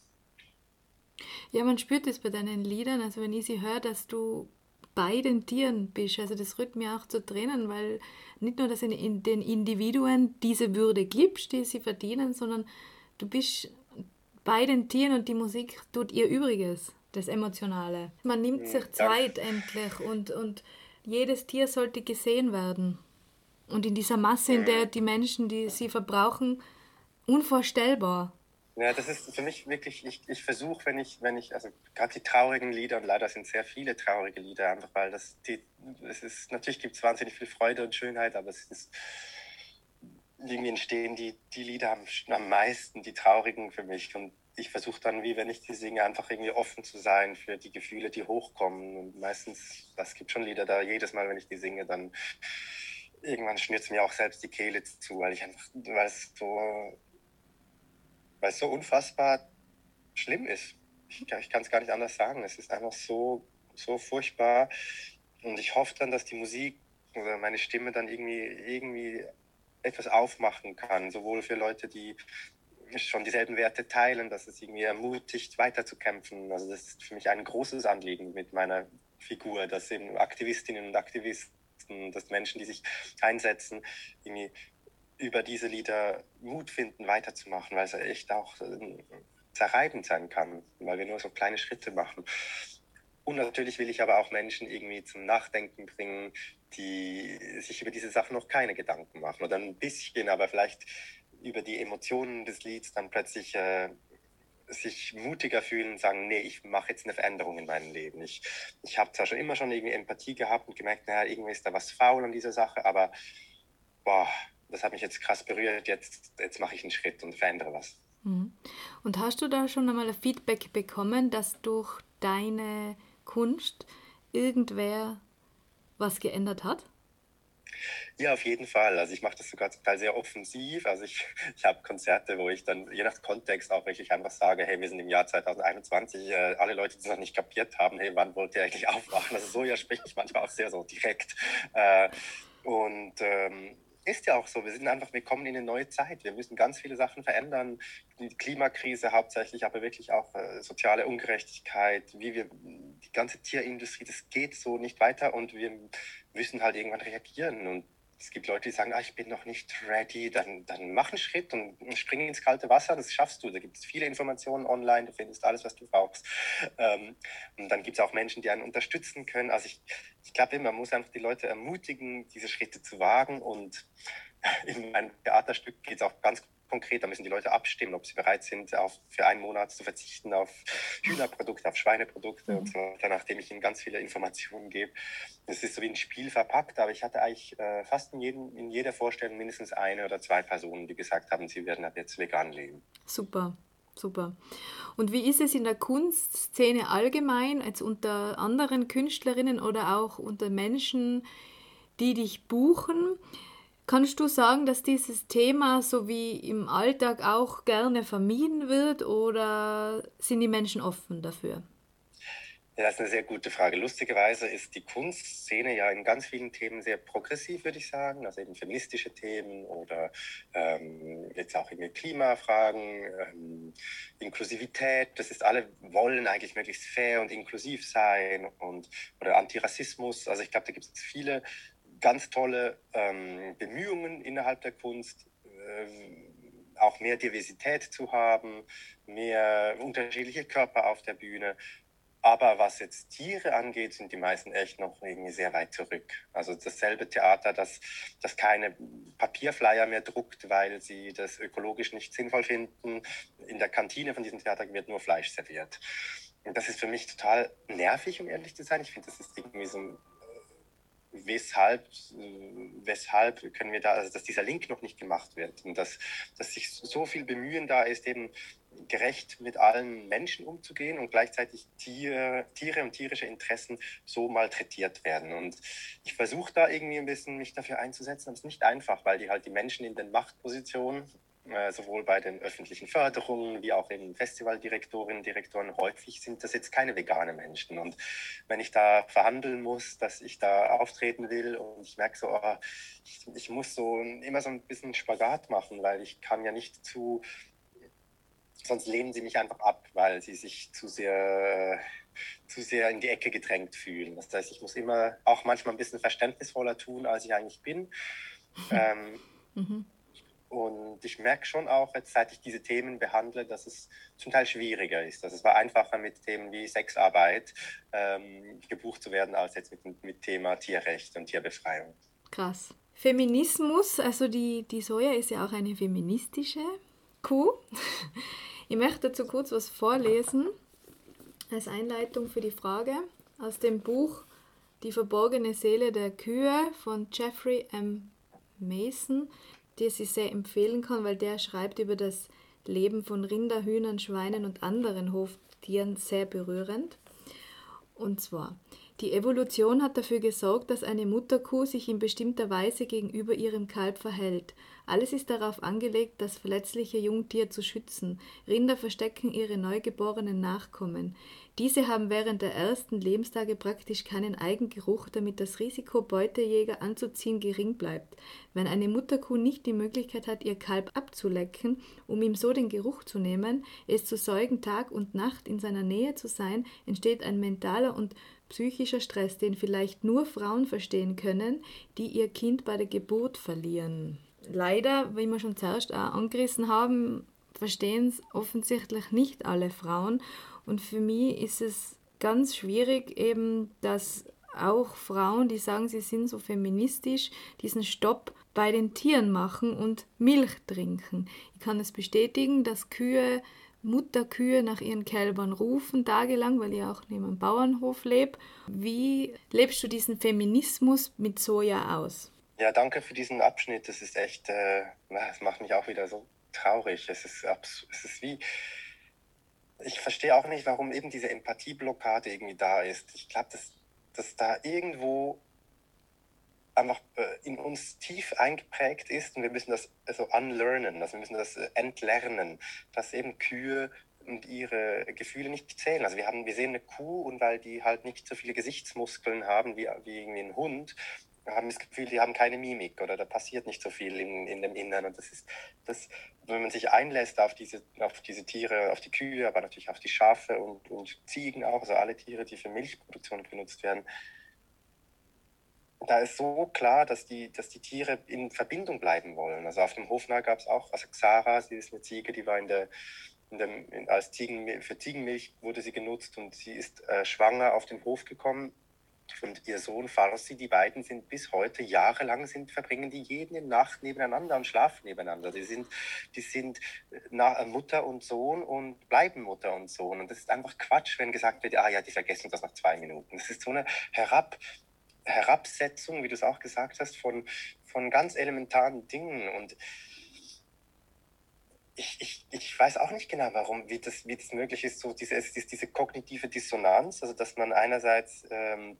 Ja, man spürt es bei deinen Liedern, also wenn ich sie höre, dass du bei den Tieren bist. Also das rührt mir auch zu Tränen, weil nicht nur, dass du in den Individuen diese Würde gibst, die sie verdienen, sondern du bist bei den Tieren und die Musik tut ihr Übriges, das Emotionale. Man nimmt sich Zeit endlich und, und jedes Tier sollte gesehen werden. Und in dieser Masse, in der die Menschen, die sie verbrauchen, unvorstellbar. Ja, das ist für mich wirklich, ich, ich versuche, wenn ich, wenn ich, also gerade die traurigen Lieder, und leider sind sehr viele traurige Lieder, einfach weil das, die, es ist, natürlich gibt es wahnsinnig viel Freude und Schönheit, aber es ist, irgendwie entstehen die, die Lieder am, am meisten, die traurigen für mich. Und ich versuche dann, wie wenn ich die singe, einfach irgendwie offen zu sein für die Gefühle, die hochkommen. Und meistens, das gibt schon Lieder da, jedes Mal, wenn ich die singe, dann irgendwann schnürt es mir auch selbst die Kehle zu, weil ich einfach, weil es so weil es so unfassbar schlimm ist. Ich, ich kann es gar nicht anders sagen. Es ist einfach so, so furchtbar. Und ich hoffe dann, dass die Musik oder meine Stimme dann irgendwie, irgendwie etwas aufmachen kann, sowohl für Leute, die schon dieselben Werte teilen, dass es irgendwie ermutigt, weiterzukämpfen. Also das ist für mich ein großes Anliegen mit meiner Figur, dass eben Aktivistinnen und Aktivisten, dass Menschen, die sich einsetzen, irgendwie über diese Lieder Mut finden, weiterzumachen, weil es echt auch äh, zerreibend sein kann, weil wir nur so kleine Schritte machen. Und natürlich will ich aber auch Menschen irgendwie zum Nachdenken bringen, die sich über diese Sachen noch keine Gedanken machen oder ein bisschen, aber vielleicht über die Emotionen des Lieds dann plötzlich äh, sich mutiger fühlen und sagen, nee, ich mache jetzt eine Veränderung in meinem Leben. Ich, ich habe zwar schon immer schon irgendwie Empathie gehabt und gemerkt, naja, irgendwie ist da was faul an dieser Sache, aber boah, das hat mich jetzt krass berührt, jetzt, jetzt mache ich einen Schritt und verändere was. Mhm. Und hast du da schon einmal ein Feedback bekommen, dass durch deine Kunst irgendwer was geändert hat? Ja, auf jeden Fall. Also ich mache das sogar zum Teil sehr offensiv. Also ich, ich habe Konzerte, wo ich dann je nach Kontext auch wirklich einfach sage, hey, wir sind im Jahr 2021, äh, alle Leute, die es noch nicht kapiert haben, hey, wann wollt ihr eigentlich aufwachen? Also so ja spreche ich manchmal auch sehr so direkt. Äh, und ähm, ist ja auch so. Wir sind einfach, wir kommen in eine neue Zeit. Wir müssen ganz viele Sachen verändern. Die Klimakrise hauptsächlich, aber wirklich auch äh, soziale Ungerechtigkeit, wie wir, die ganze Tierindustrie, das geht so nicht weiter und wir müssen halt irgendwann reagieren. Und es gibt Leute, die sagen, ah, ich bin noch nicht ready, dann, dann mach einen Schritt und spring ins kalte Wasser, das schaffst du. Da gibt es viele Informationen online, du findest alles, was du brauchst. Ähm, und dann gibt es auch Menschen, die einen unterstützen können. Also ich, ich glaube, man muss einfach die Leute ermutigen, diese Schritte zu wagen. Und in meinem Theaterstück geht es auch ganz konkret. Da müssen die Leute abstimmen, ob sie bereit sind, auf, für einen Monat zu verzichten auf Hühnerprodukte, auf Schweineprodukte mhm. und so weiter, nachdem ich ihnen ganz viele Informationen gebe. Das ist so wie ein Spiel verpackt, aber ich hatte eigentlich äh, fast in, jedem, in jeder Vorstellung mindestens eine oder zwei Personen, die gesagt haben, sie werden ab jetzt vegan leben. Super. Super. Und wie ist es in der Kunstszene allgemein, als unter anderen Künstlerinnen oder auch unter Menschen, die dich buchen? Kannst du sagen, dass dieses Thema so wie im Alltag auch gerne vermieden wird oder sind die Menschen offen dafür? Das ist eine sehr gute Frage. Lustigerweise ist die Kunstszene ja in ganz vielen Themen sehr progressiv, würde ich sagen. Also eben feministische Themen oder ähm, jetzt auch irgendwie Klimafragen, ähm, Inklusivität. Das ist alle wollen eigentlich möglichst fair und inklusiv sein und oder Antirassismus. Also ich glaube, da gibt es viele ganz tolle ähm, Bemühungen innerhalb der Kunst, äh, auch mehr Diversität zu haben, mehr unterschiedliche Körper auf der Bühne. Aber was jetzt Tiere angeht, sind die meisten echt noch irgendwie sehr weit zurück. Also dasselbe Theater, das, das keine Papierflyer mehr druckt, weil sie das ökologisch nicht sinnvoll finden. In der Kantine von diesem Theater wird nur Fleisch serviert. Und das ist für mich total nervig, um ehrlich zu sein. Ich finde, das ist irgendwie so ein weshalb, weshalb können wir da, also dass dieser Link noch nicht gemacht wird und dass, dass sich so viel Bemühen da ist, eben gerecht mit allen Menschen umzugehen und gleichzeitig Tiere, Tiere und tierische Interessen so malträtiert werden. Und ich versuche da irgendwie ein bisschen mich dafür einzusetzen, aber es ist nicht einfach, weil die halt die Menschen in den Machtpositionen äh, sowohl bei den öffentlichen Förderungen wie auch eben Festivaldirektorinnen und Direktoren, häufig sind das jetzt keine veganen Menschen. Und wenn ich da verhandeln muss, dass ich da auftreten will und ich merke so, oh, ich, ich muss so immer so ein bisschen Spagat machen, weil ich kann ja nicht zu, sonst lehnen sie mich einfach ab, weil sie sich zu sehr zu sehr in die Ecke gedrängt fühlen. Das heißt, ich muss immer auch manchmal ein bisschen verständnisvoller tun, als ich eigentlich bin. ähm, mhm. Und ich merke schon auch, jetzt, seit ich diese Themen behandle, dass es zum Teil schwieriger ist. Dass es war einfacher mit Themen wie Sexarbeit ähm, gebucht zu werden, als jetzt mit, mit Thema Tierrecht und Tierbefreiung. Krass. Feminismus, also die, die Soja ist ja auch eine feministische Kuh. Ich möchte dazu kurz was vorlesen als Einleitung für die Frage aus dem Buch Die verborgene Seele der Kühe von Jeffrey M. Mason das ich sehr empfehlen kann, weil der schreibt über das Leben von Rinder, Hühnern, Schweinen und anderen Hoftieren sehr berührend. Und zwar, die Evolution hat dafür gesorgt, dass eine Mutterkuh sich in bestimmter Weise gegenüber ihrem Kalb verhält. Alles ist darauf angelegt, das verletzliche Jungtier zu schützen. Rinder verstecken ihre neugeborenen Nachkommen. Diese haben während der ersten Lebenstage praktisch keinen Eigengeruch, damit das Risiko, Beutejäger anzuziehen, gering bleibt. Wenn eine Mutterkuh nicht die Möglichkeit hat, ihr Kalb abzulecken, um ihm so den Geruch zu nehmen, es zu säugen Tag und Nacht in seiner Nähe zu sein, entsteht ein mentaler und psychischer Stress, den vielleicht nur Frauen verstehen können, die ihr Kind bei der Geburt verlieren. Leider, wie wir schon zuerst auch angerissen haben, verstehen es offensichtlich nicht alle Frauen. Und für mich ist es ganz schwierig, eben, dass auch Frauen, die sagen, sie sind so feministisch, diesen Stopp bei den Tieren machen und Milch trinken. Ich kann es bestätigen, dass Kühe, Mutterkühe nach ihren Kälbern rufen, tagelang, weil ich auch neben einem Bauernhof lebe. Wie lebst du diesen Feminismus mit Soja aus? Ja, danke für diesen Abschnitt. Das ist echt, äh, das macht mich auch wieder so traurig. Es ist, es ist wie, ich verstehe auch nicht, warum eben diese Empathieblockade irgendwie da ist. Ich glaube, dass, dass da irgendwo einfach äh, in uns tief eingeprägt ist und wir müssen das also unlearnen, also wir müssen das äh, entlernen, dass eben Kühe und ihre Gefühle nicht zählen. Also wir haben, wir sehen eine Kuh und weil die halt nicht so viele Gesichtsmuskeln haben wie, wie irgendwie ein Hund, haben das Gefühl, die haben keine Mimik oder da passiert nicht so viel in, in dem Innern. Und das ist, das, wenn man sich einlässt auf diese, auf diese Tiere, auf die Kühe, aber natürlich auf die Schafe und, und Ziegen auch, also alle Tiere, die für Milchproduktion genutzt werden, da ist so klar, dass die, dass die Tiere in Verbindung bleiben wollen. Also auf dem Hofner gab es auch, also Xara, sie ist eine Ziege, die war in der, in dem, in, als Ziegen, für Ziegenmilch wurde sie genutzt und sie ist äh, schwanger auf den Hof gekommen und ihr Sohn Farsi, die beiden sind bis heute jahrelang sind, verbringen die jede Nacht nebeneinander und schlafen nebeneinander. Die sind, die sind äh, Mutter und Sohn und bleiben Mutter und Sohn. Und das ist einfach Quatsch, wenn gesagt wird, ah ja, die vergessen das nach zwei Minuten. Das ist so eine Herab, Herabsetzung, wie du es auch gesagt hast, von, von ganz elementaren Dingen. Und ich, ich, ich weiß auch nicht genau, warum, wie das, wie das möglich ist, so diese, diese kognitive Dissonanz, also dass man einerseits ähm,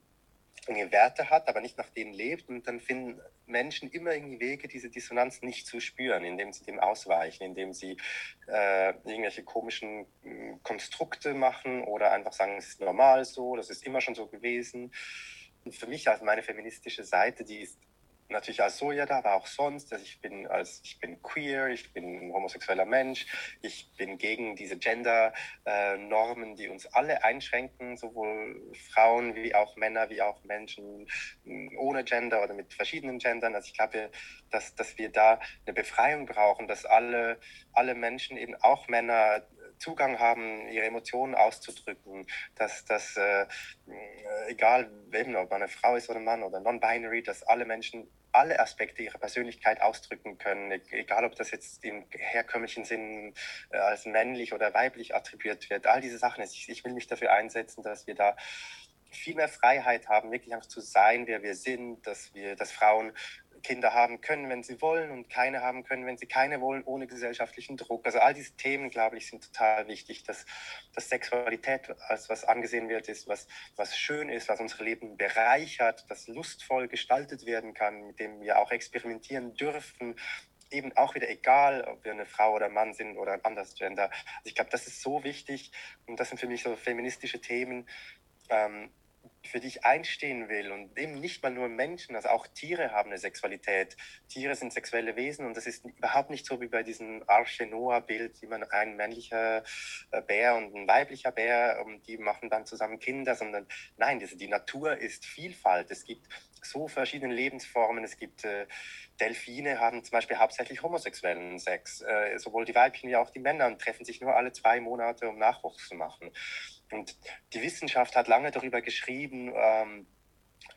Werte hat, aber nicht nach denen lebt. Und dann finden Menschen immer irgendwie Wege, diese Dissonanz nicht zu spüren, indem sie dem ausweichen, indem sie äh, irgendwelche komischen äh, Konstrukte machen oder einfach sagen, es ist normal so, das ist immer schon so gewesen. Für mich, also meine feministische Seite, die ist natürlich als Soja da, aber auch sonst. Also ich bin als ich bin queer, ich bin ein homosexueller Mensch, ich bin gegen diese Gender-Normen, die uns alle einschränken, sowohl Frauen wie auch Männer, wie auch Menschen ohne Gender oder mit verschiedenen Gendern. Also ich glaube, dass, dass wir da eine Befreiung brauchen, dass alle, alle Menschen, eben auch Männer, Zugang haben, ihre Emotionen auszudrücken, dass, dass äh, egal, eben, ob man eine Frau ist oder ein Mann oder non-binary, dass alle Menschen alle Aspekte ihrer Persönlichkeit ausdrücken können, e-, egal ob das jetzt im herkömmlichen Sinn äh, als männlich oder weiblich attribuiert wird. All diese Sachen, ich, ich will mich dafür einsetzen, dass wir da viel mehr Freiheit haben, wirklich einfach zu sein, wer wir sind, dass wir, dass Frauen Kinder haben können, wenn sie wollen und keine haben können, wenn sie keine wollen, ohne gesellschaftlichen Druck. Also all diese Themen, glaube ich, sind total wichtig, dass, dass Sexualität als was angesehen wird, ist, was, was schön ist, was unser Leben bereichert, das lustvoll gestaltet werden kann, mit dem wir auch experimentieren dürfen, eben auch wieder egal, ob wir eine Frau oder Mann sind oder ein anderes Gender. Also ich glaube, das ist so wichtig und das sind für mich so feministische Themen, ähm, für die ich einstehen will und eben nicht mal nur Menschen, also auch Tiere haben eine Sexualität. Tiere sind sexuelle Wesen und das ist überhaupt nicht so wie bei diesem Arche Noah-Bild, man ein männlicher äh, Bär und ein weiblicher Bär und die machen dann zusammen Kinder, sondern nein, die, die Natur ist Vielfalt. Es gibt so verschiedene Lebensformen. Es gibt äh, Delfine haben zum Beispiel hauptsächlich homosexuellen Sex, äh, sowohl die Weibchen wie auch die Männer und treffen sich nur alle zwei Monate, um Nachwuchs zu machen. Und die Wissenschaft hat lange darüber geschrieben, ähm,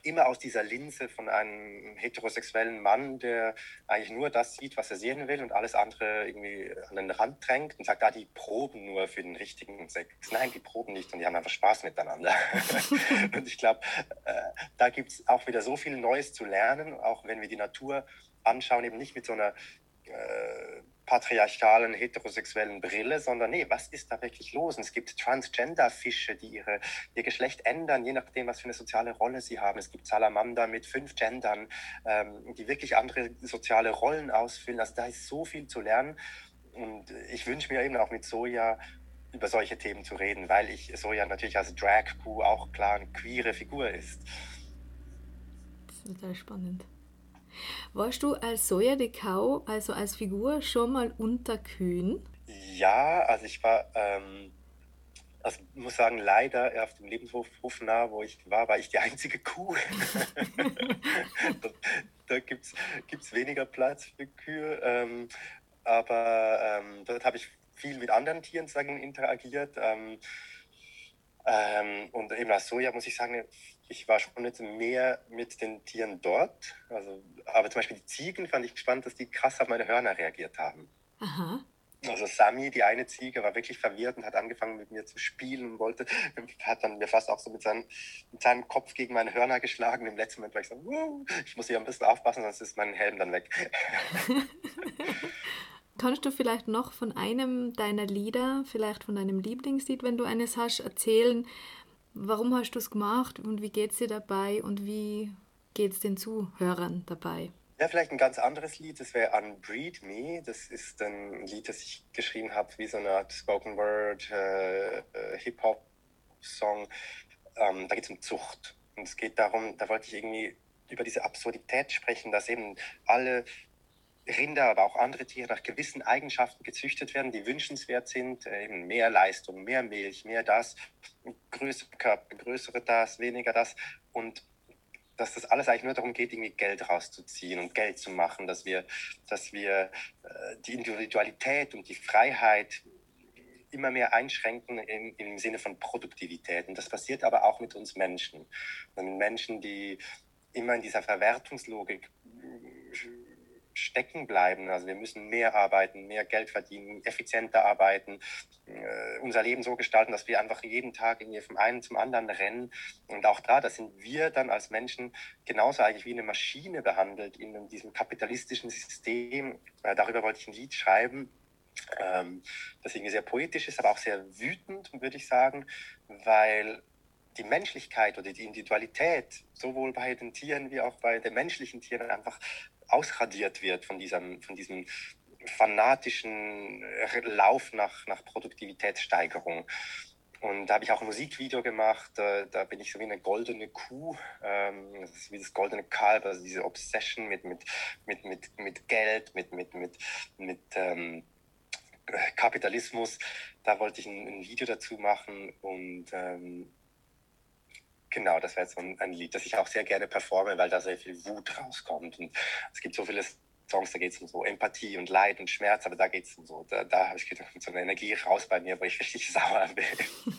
immer aus dieser Linse von einem heterosexuellen Mann, der eigentlich nur das sieht, was er sehen will und alles andere irgendwie an den Rand drängt und sagt, ah, die proben nur für den richtigen Sex. Nein, die proben nicht und die haben einfach Spaß miteinander. und ich glaube, äh, da gibt es auch wieder so viel Neues zu lernen, auch wenn wir die Natur anschauen, eben nicht mit so einer äh, patriarchalen, heterosexuellen Brille, sondern nee, was ist da wirklich los? Und es gibt Transgender-Fische, die ihre, ihr Geschlecht ändern, je nachdem, was für eine soziale Rolle sie haben. Es gibt Salamander mit fünf Gendern, ähm, die wirklich andere soziale Rollen ausfüllen. Also da ist so viel zu lernen. Und ich wünsche mir eben auch mit Soja über solche Themen zu reden, weil ich Soja natürlich als Drag Queen auch klar eine queere Figur ist. Das ist total spannend. Warst du als Soja de Kau, also als Figur, schon mal unter Kühen? Ja, also ich war, ähm, also ich muss sagen, leider auf dem Lebenshof nah, wo ich war, war ich die einzige Kuh. da da gibt es weniger Platz für Kühe. Ähm, aber ähm, dort habe ich viel mit anderen Tieren sagen, interagiert. Ähm, ähm, und eben als Soja muss ich sagen, ich war schon jetzt mehr mit den Tieren dort. Also, aber zum Beispiel die Ziegen fand ich gespannt, dass die krass auf meine Hörner reagiert haben. Aha. Also Sami, die eine Ziege, war wirklich verwirrt und hat angefangen mit mir zu spielen und wollte, hat dann mir fast auch so mit, seinem, mit seinem Kopf gegen meine Hörner geschlagen. Im letzten Moment war ich so, wow, ich muss hier ein bisschen aufpassen, sonst ist mein Helm dann weg. Kannst du vielleicht noch von einem deiner Lieder, vielleicht von deinem Lieblingslied, wenn du eines hast, erzählen, Warum hast du es gemacht und wie geht es dir dabei und wie geht es den Zuhörern dabei? Ja, vielleicht ein ganz anderes Lied, das wäre Unbreed Me. Das ist ein Lied, das ich geschrieben habe, wie so eine Art Spoken Word, äh, äh, Hip-Hop-Song. Ähm, da geht es um Zucht. Und es geht darum, da wollte ich irgendwie über diese Absurdität sprechen, dass eben alle Rinder, aber auch andere Tiere nach gewissen Eigenschaften gezüchtet werden, die wünschenswert sind, äh, eben mehr Leistung, mehr Milch, mehr das, größere Körper, größere das, weniger das. Und dass das alles eigentlich nur darum geht, irgendwie Geld rauszuziehen und Geld zu machen, dass wir, dass wir äh, die Individualität und die Freiheit immer mehr einschränken im, im Sinne von Produktivität. Und das passiert aber auch mit uns Menschen. Und Menschen, die immer in dieser Verwertungslogik stecken bleiben. Also wir müssen mehr arbeiten, mehr Geld verdienen, effizienter arbeiten, äh, unser Leben so gestalten, dass wir einfach jeden Tag irgendwie vom einen zum anderen rennen. Und auch da, da sind wir dann als Menschen genauso eigentlich wie eine Maschine behandelt in diesem kapitalistischen System. Äh, darüber wollte ich ein Lied schreiben. Ähm, das irgendwie sehr poetisch ist, aber auch sehr wütend, würde ich sagen, weil die Menschlichkeit oder die Individualität sowohl bei den Tieren wie auch bei den menschlichen Tieren einfach ausradiert wird von diesem, von diesem fanatischen Lauf nach, nach Produktivitätssteigerung. Und da habe ich auch ein Musikvideo gemacht, da bin ich so wie eine goldene Kuh, ähm, das ist wie das goldene Kalb, also diese Obsession mit, mit, mit, mit, mit Geld, mit, mit, mit, mit ähm, Kapitalismus. Da wollte ich ein, ein Video dazu machen und ähm, Genau, das wäre jetzt so ein, ein, Lied, das ich auch sehr gerne performe, weil da sehr viel Wut rauskommt. Und es gibt so viele Songs, da geht es um so Empathie und Leid und Schmerz, aber da geht es um so, da, da habe ich so eine Energie raus bei mir, wo ich richtig sauer bin.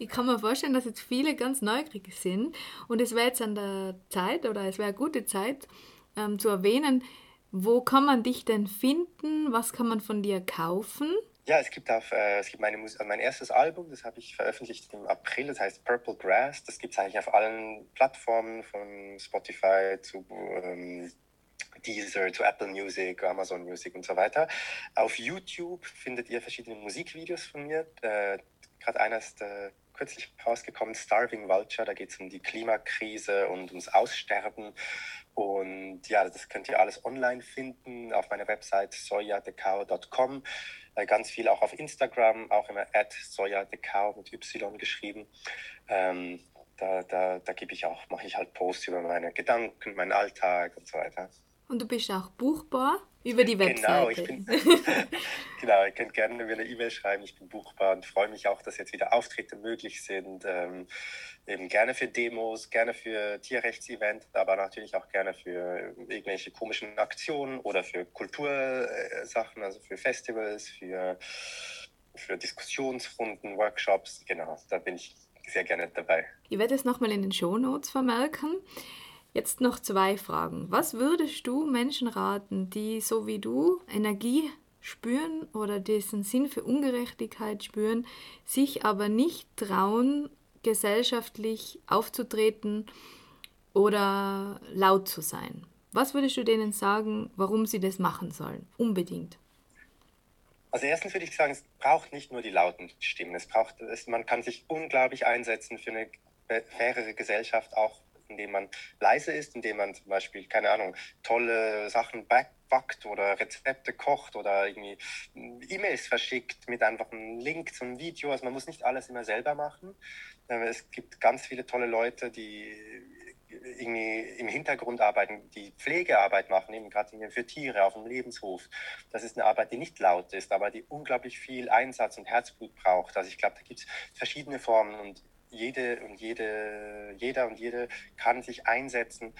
Ich kann mir vorstellen, dass jetzt viele ganz neugierig sind und es wäre jetzt an der Zeit oder es wäre eine gute Zeit ähm, zu erwähnen, wo kann man dich denn finden, was kann man von dir kaufen? Ja, es gibt, auf, äh, es gibt meine Mus mein erstes Album, das habe ich veröffentlicht im April, das heißt Purple Grass. Das gibt es eigentlich auf allen Plattformen, von Spotify zu ähm, Deezer, zu Apple Music, Amazon Music und so weiter. Auf YouTube findet ihr verschiedene Musikvideos von mir. Äh, Gerade einer ist äh, kürzlich rausgekommen, Starving Vulture, da geht es um die Klimakrise und ums Aussterben. Und ja, das könnt ihr alles online finden auf meiner Website soyadecao.com. Äh, ganz viel auch auf Instagram, auch immer at soyadecao mit Y geschrieben. Ähm, da, da, da gebe ich auch, mache ich halt Posts über meine Gedanken, meinen Alltag und so weiter. Und du bist auch buchbar über die Webseite. Genau, ich bin, genau, ihr könnt gerne mir eine E-Mail schreiben. Ich bin buchbar und freue mich auch, dass jetzt wieder Auftritte möglich sind. Ähm, eben gerne für Demos, gerne für Tierrechtsevents, aber natürlich auch gerne für irgendwelche komischen Aktionen oder für Kultursachen, also für Festivals, für, für Diskussionsrunden, Workshops. Genau, da bin ich sehr gerne dabei. Ich werde es nochmal in den Show Notes vermerken. Jetzt noch zwei Fragen. Was würdest du Menschen raten, die so wie du Energie spüren oder diesen Sinn für Ungerechtigkeit spüren, sich aber nicht trauen, gesellschaftlich aufzutreten oder laut zu sein? Was würdest du denen sagen, warum sie das machen sollen? Unbedingt. Also erstens würde ich sagen, es braucht nicht nur die lauten Stimmen. Es braucht, es, man kann sich unglaublich einsetzen für eine fairere Gesellschaft, auch indem man leise ist, indem man zum Beispiel, keine Ahnung, tolle Sachen backt oder Rezepte kocht oder irgendwie E-Mails verschickt mit einfach einem Link zum Video. Also man muss nicht alles immer selber machen. Ähm, es gibt ganz viele tolle Leute, die irgendwie im Hintergrund arbeiten, die Pflegearbeit machen, eben gerade für Tiere auf dem Lebenshof. Das ist eine Arbeit, die nicht laut ist, aber die unglaublich viel Einsatz und Herzblut braucht. Also ich glaube, da gibt es verschiedene Formen und jede und jede, jeder und jede kann sich einsetzen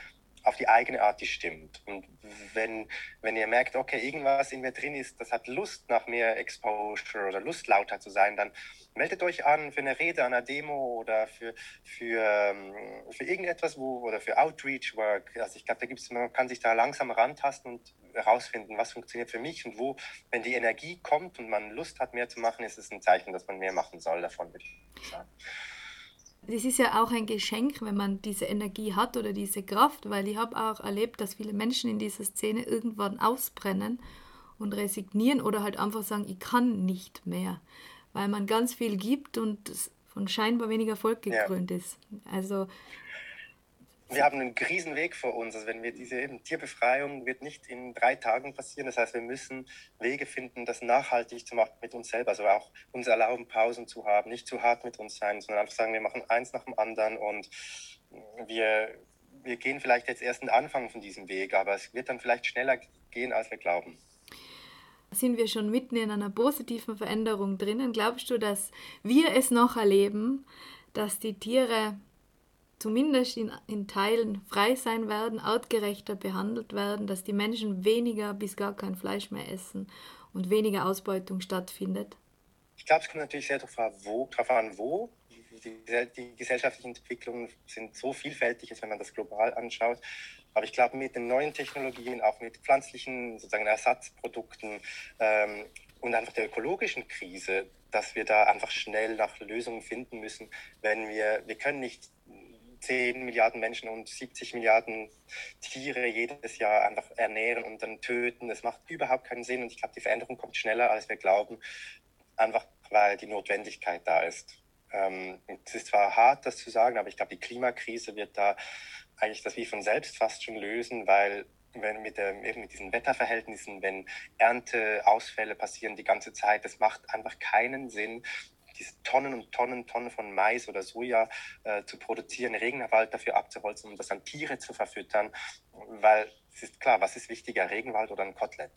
auf die eigene Art, die stimmt. Und wenn, wenn ihr merkt, okay, irgendwas in mir drin ist, das hat Lust nach mehr Exposure oder Lust lauter zu sein, dann meldet euch an für eine Rede, an einer Demo oder für, für, ähm, für irgendetwas, wo, oder für Outreach Work. Also ich glaube, da gibt's, man kann sich da langsam rantasten und herausfinden, was funktioniert für mich und wo, wenn die Energie kommt und man Lust hat, mehr zu machen, ist es ein Zeichen, dass man mehr machen soll davon, würde ich sagen das ist ja auch ein Geschenk, wenn man diese Energie hat oder diese Kraft, weil ich habe auch erlebt, dass viele Menschen in dieser Szene irgendwann ausbrennen und resignieren oder halt einfach sagen, ich kann nicht mehr, weil man ganz viel gibt und von scheinbar weniger Erfolg gekrönt ja. ist. Also wir haben einen riesen Weg vor uns. Also wenn wir diese eben, Tierbefreiung wird nicht in drei Tagen passieren. Das heißt, wir müssen Wege finden, das nachhaltig zu machen mit uns selber. Also auch uns erlauben, Pausen zu haben, nicht zu hart mit uns sein, sondern einfach sagen, wir machen eins nach dem anderen und wir, wir gehen vielleicht jetzt erst den Anfang von diesem Weg, aber es wird dann vielleicht schneller gehen, als wir glauben. Sind wir schon mitten in einer positiven Veränderung drinnen? Glaubst du, dass wir es noch erleben, dass die Tiere zumindest in, in Teilen frei sein werden, artgerechter behandelt werden, dass die Menschen weniger bis gar kein Fleisch mehr essen und weniger Ausbeutung stattfindet? Ich glaube, es kommt natürlich sehr darauf an, wo. Die, die, gesellschaftlichen Entwicklungen sind so vielfältig, wenn man das global anschaut. Aber ich glaube, mit den neuen Technologien, auch mit pflanzlichen sozusagen Ersatzprodukten ähm, und einfach der ökologischen Krise, dass wir da einfach schnell nach Lösungen finden müssen, wenn wir, wir können nicht 10 Milliarden Menschen und 70 Milliarden Tiere jedes Jahr einfach ernähren und dann töten. Das macht überhaupt keinen Sinn und ich glaube, die Veränderung kommt schneller, als wir glauben, einfach weil die Notwendigkeit da ist. Ähm, es ist zwar hart, das zu sagen, aber ich glaube, die Klimakrise wird da eigentlich das wie von selbst fast schon lösen, weil wenn mit, der, eben mit diesen Wetterverhältnissen, wenn Ernteausfälle passieren die ganze Zeit, das macht einfach keinen Sinn, diese Tonnen und Tonnen, Tonnen von Mais oder Soja äh, zu produzieren, Regenwald dafür abzuholzen, um das an Tiere zu verfüttern, weil es ist klar, was ist wichtiger, Regenwald oder ein Kotelett?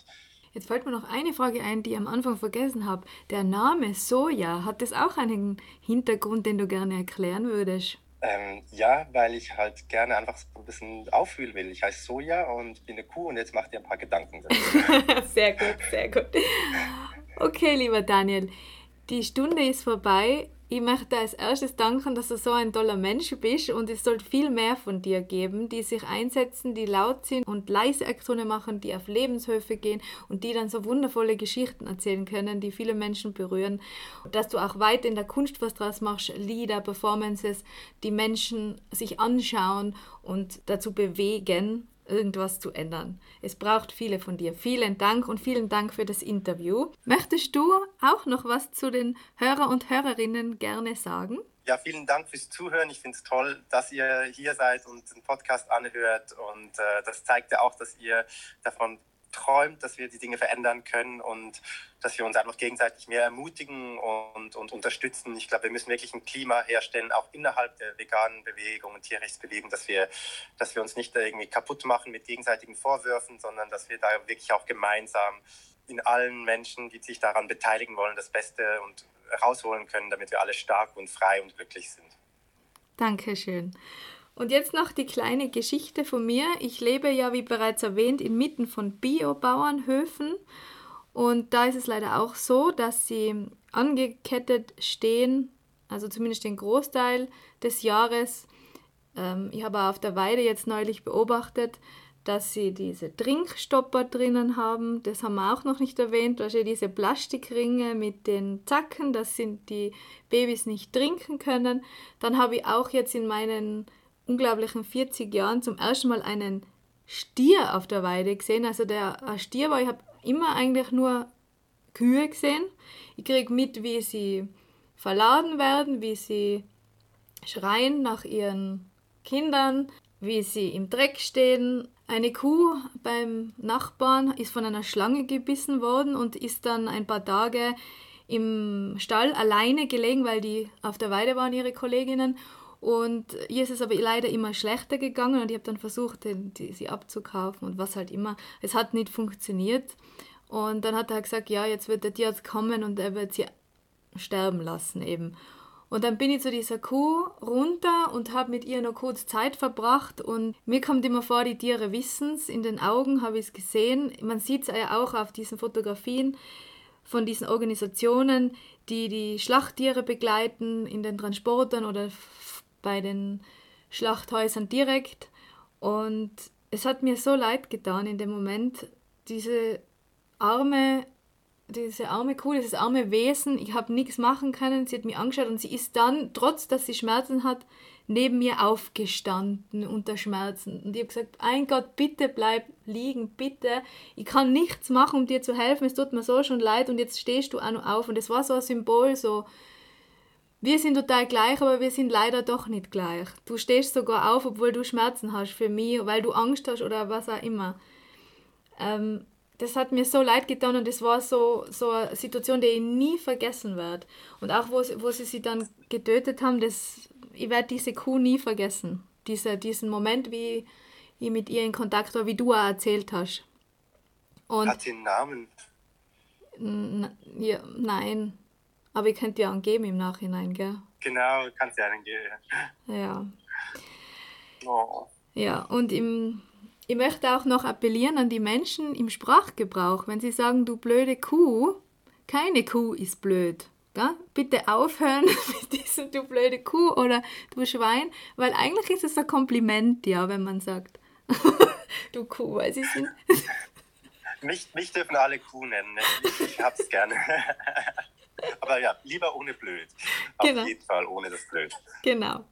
Jetzt fällt mir noch eine Frage ein, die ich am Anfang vergessen habe. Der Name Soja, hat das auch einen Hintergrund, den du gerne erklären würdest? Ähm, ja, weil ich halt gerne einfach ein bisschen auffühlen will. Ich heiße Soja und bin eine Kuh und jetzt macht ihr ein paar Gedanken. sehr gut, sehr gut. Okay, lieber Daniel, die Stunde ist vorbei. Ich möchte als erstes danken, dass du so ein toller Mensch bist und es soll viel mehr von dir geben, die sich einsetzen, die laut sind und leise Aktionen machen, die auf Lebenshöfe gehen und die dann so wundervolle Geschichten erzählen können, die viele Menschen berühren. Dass du auch weit in der Kunst was draus machst, Lieder, Performances, die Menschen sich anschauen und dazu bewegen, irgendwas zu ändern. Es braucht viele von dir. Vielen Dank und vielen Dank für das Interview. Möchtest du auch noch was zu den Hörer und Hörerinnen gerne sagen? Ja, vielen Dank fürs Zuhören. Ich finde es toll, dass ihr hier seid und den Podcast anhört. Und äh, das zeigt ja auch, dass ihr davon träumt, dass wir die Dinge verändern können und dass wir uns einfach gegenseitig mehr ermutigen und, und unterstützen. Ich glaube, wir müssen wirklich ein Klima herstellen, auch innerhalb der veganen Bewegung und Tierrechtsbewegung, dass wir, dass wir uns nicht irgendwie kaputt machen mit gegenseitigen Vorwürfen, sondern dass wir da wirklich auch gemeinsam in allen Menschen, die sich daran beteiligen wollen, das Beste und rausholen können, damit wir alle stark und frei und glücklich sind. Dankeschön. Und jetzt noch die kleine Geschichte von mir. Ich lebe ja, wie bereits erwähnt, inmitten von Biobauernhöfen. Und da ist es leider auch so, dass sie angekettet stehen, also zumindest den Großteil des Jahres. Ähm, ich habe auf der Weide jetzt neulich beobachtet, dass sie diese Trinkstopper drinnen haben. Das haben wir auch noch nicht erwähnt. Also diese Plastikringe mit den Zacken, dass die Babys nicht trinken können. Dann habe ich auch jetzt in meinen unglaublichen 40 Jahren zum ersten Mal einen Stier auf der Weide gesehen. Also der Stier war, ich habe immer eigentlich nur Kühe gesehen. Ich kriege mit, wie sie verladen werden, wie sie schreien nach ihren Kindern, wie sie im Dreck stehen. Eine Kuh beim Nachbarn ist von einer Schlange gebissen worden und ist dann ein paar Tage im Stall alleine gelegen, weil die auf der Weide waren, ihre Kolleginnen. Und ihr ist es aber leider immer schlechter gegangen und ich habe dann versucht, die, sie abzukaufen und was halt immer. Es hat nicht funktioniert. Und dann hat er gesagt, ja, jetzt wird der Tierarzt kommen und er wird sie sterben lassen eben. Und dann bin ich zu dieser Kuh runter und habe mit ihr noch kurz Zeit verbracht. Und mir kommt immer vor, die Tiere wissen es. In den Augen habe ich es gesehen. Man sieht es ja auch auf diesen Fotografien von diesen Organisationen, die die Schlachttiere begleiten in den Transportern oder bei den Schlachthäusern direkt. Und es hat mir so leid getan in dem Moment, diese arme, diese arme Kuh, dieses arme Wesen, ich habe nichts machen können, sie hat mich angeschaut und sie ist dann, trotz dass sie Schmerzen hat, neben mir aufgestanden unter Schmerzen. Und ich habe gesagt, ein Gott, bitte bleib liegen, bitte. Ich kann nichts machen, um dir zu helfen, es tut mir so schon leid und jetzt stehst du auch noch auf. Und es war so ein Symbol, so, wir sind total gleich, aber wir sind leider doch nicht gleich. Du stehst sogar auf, obwohl du Schmerzen hast für mich, weil du Angst hast oder was auch immer. Ähm, das hat mir so leid getan und das war so, so eine Situation, die ich nie vergessen werde. Und auch wo, wo sie sie dann getötet haben, das, ich werde diese Kuh nie vergessen. Diese, diesen Moment, wie ich mit ihr in Kontakt war, wie du auch erzählt hast. Und hat sie einen Namen? Ja, nein. Aber ihr könnt ja angeben im Nachhinein, gell? Genau, kannst ja angeben. Ja. Oh. Ja, und im, ich möchte auch noch appellieren an die Menschen im Sprachgebrauch, wenn sie sagen, du blöde Kuh, keine Kuh ist blöd. Ja? Bitte aufhören mit diesem du blöde Kuh oder du Schwein, weil eigentlich ist es ein Kompliment, ja, wenn man sagt, du Kuh, weil sie sind. mich, mich dürfen alle Kuh nennen, ne? ich, ich hab's gerne. Aber ja, lieber ohne blöd. Auf genau. jeden Fall ohne das Blöd. Genau.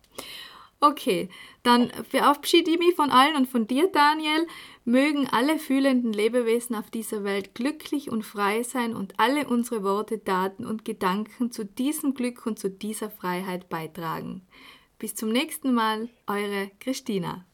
Okay, dann verabschiede ich mich von allen und von dir, Daniel. Mögen alle fühlenden Lebewesen auf dieser Welt glücklich und frei sein und alle unsere Worte, Taten und Gedanken zu diesem Glück und zu dieser Freiheit beitragen. Bis zum nächsten Mal, eure Christina.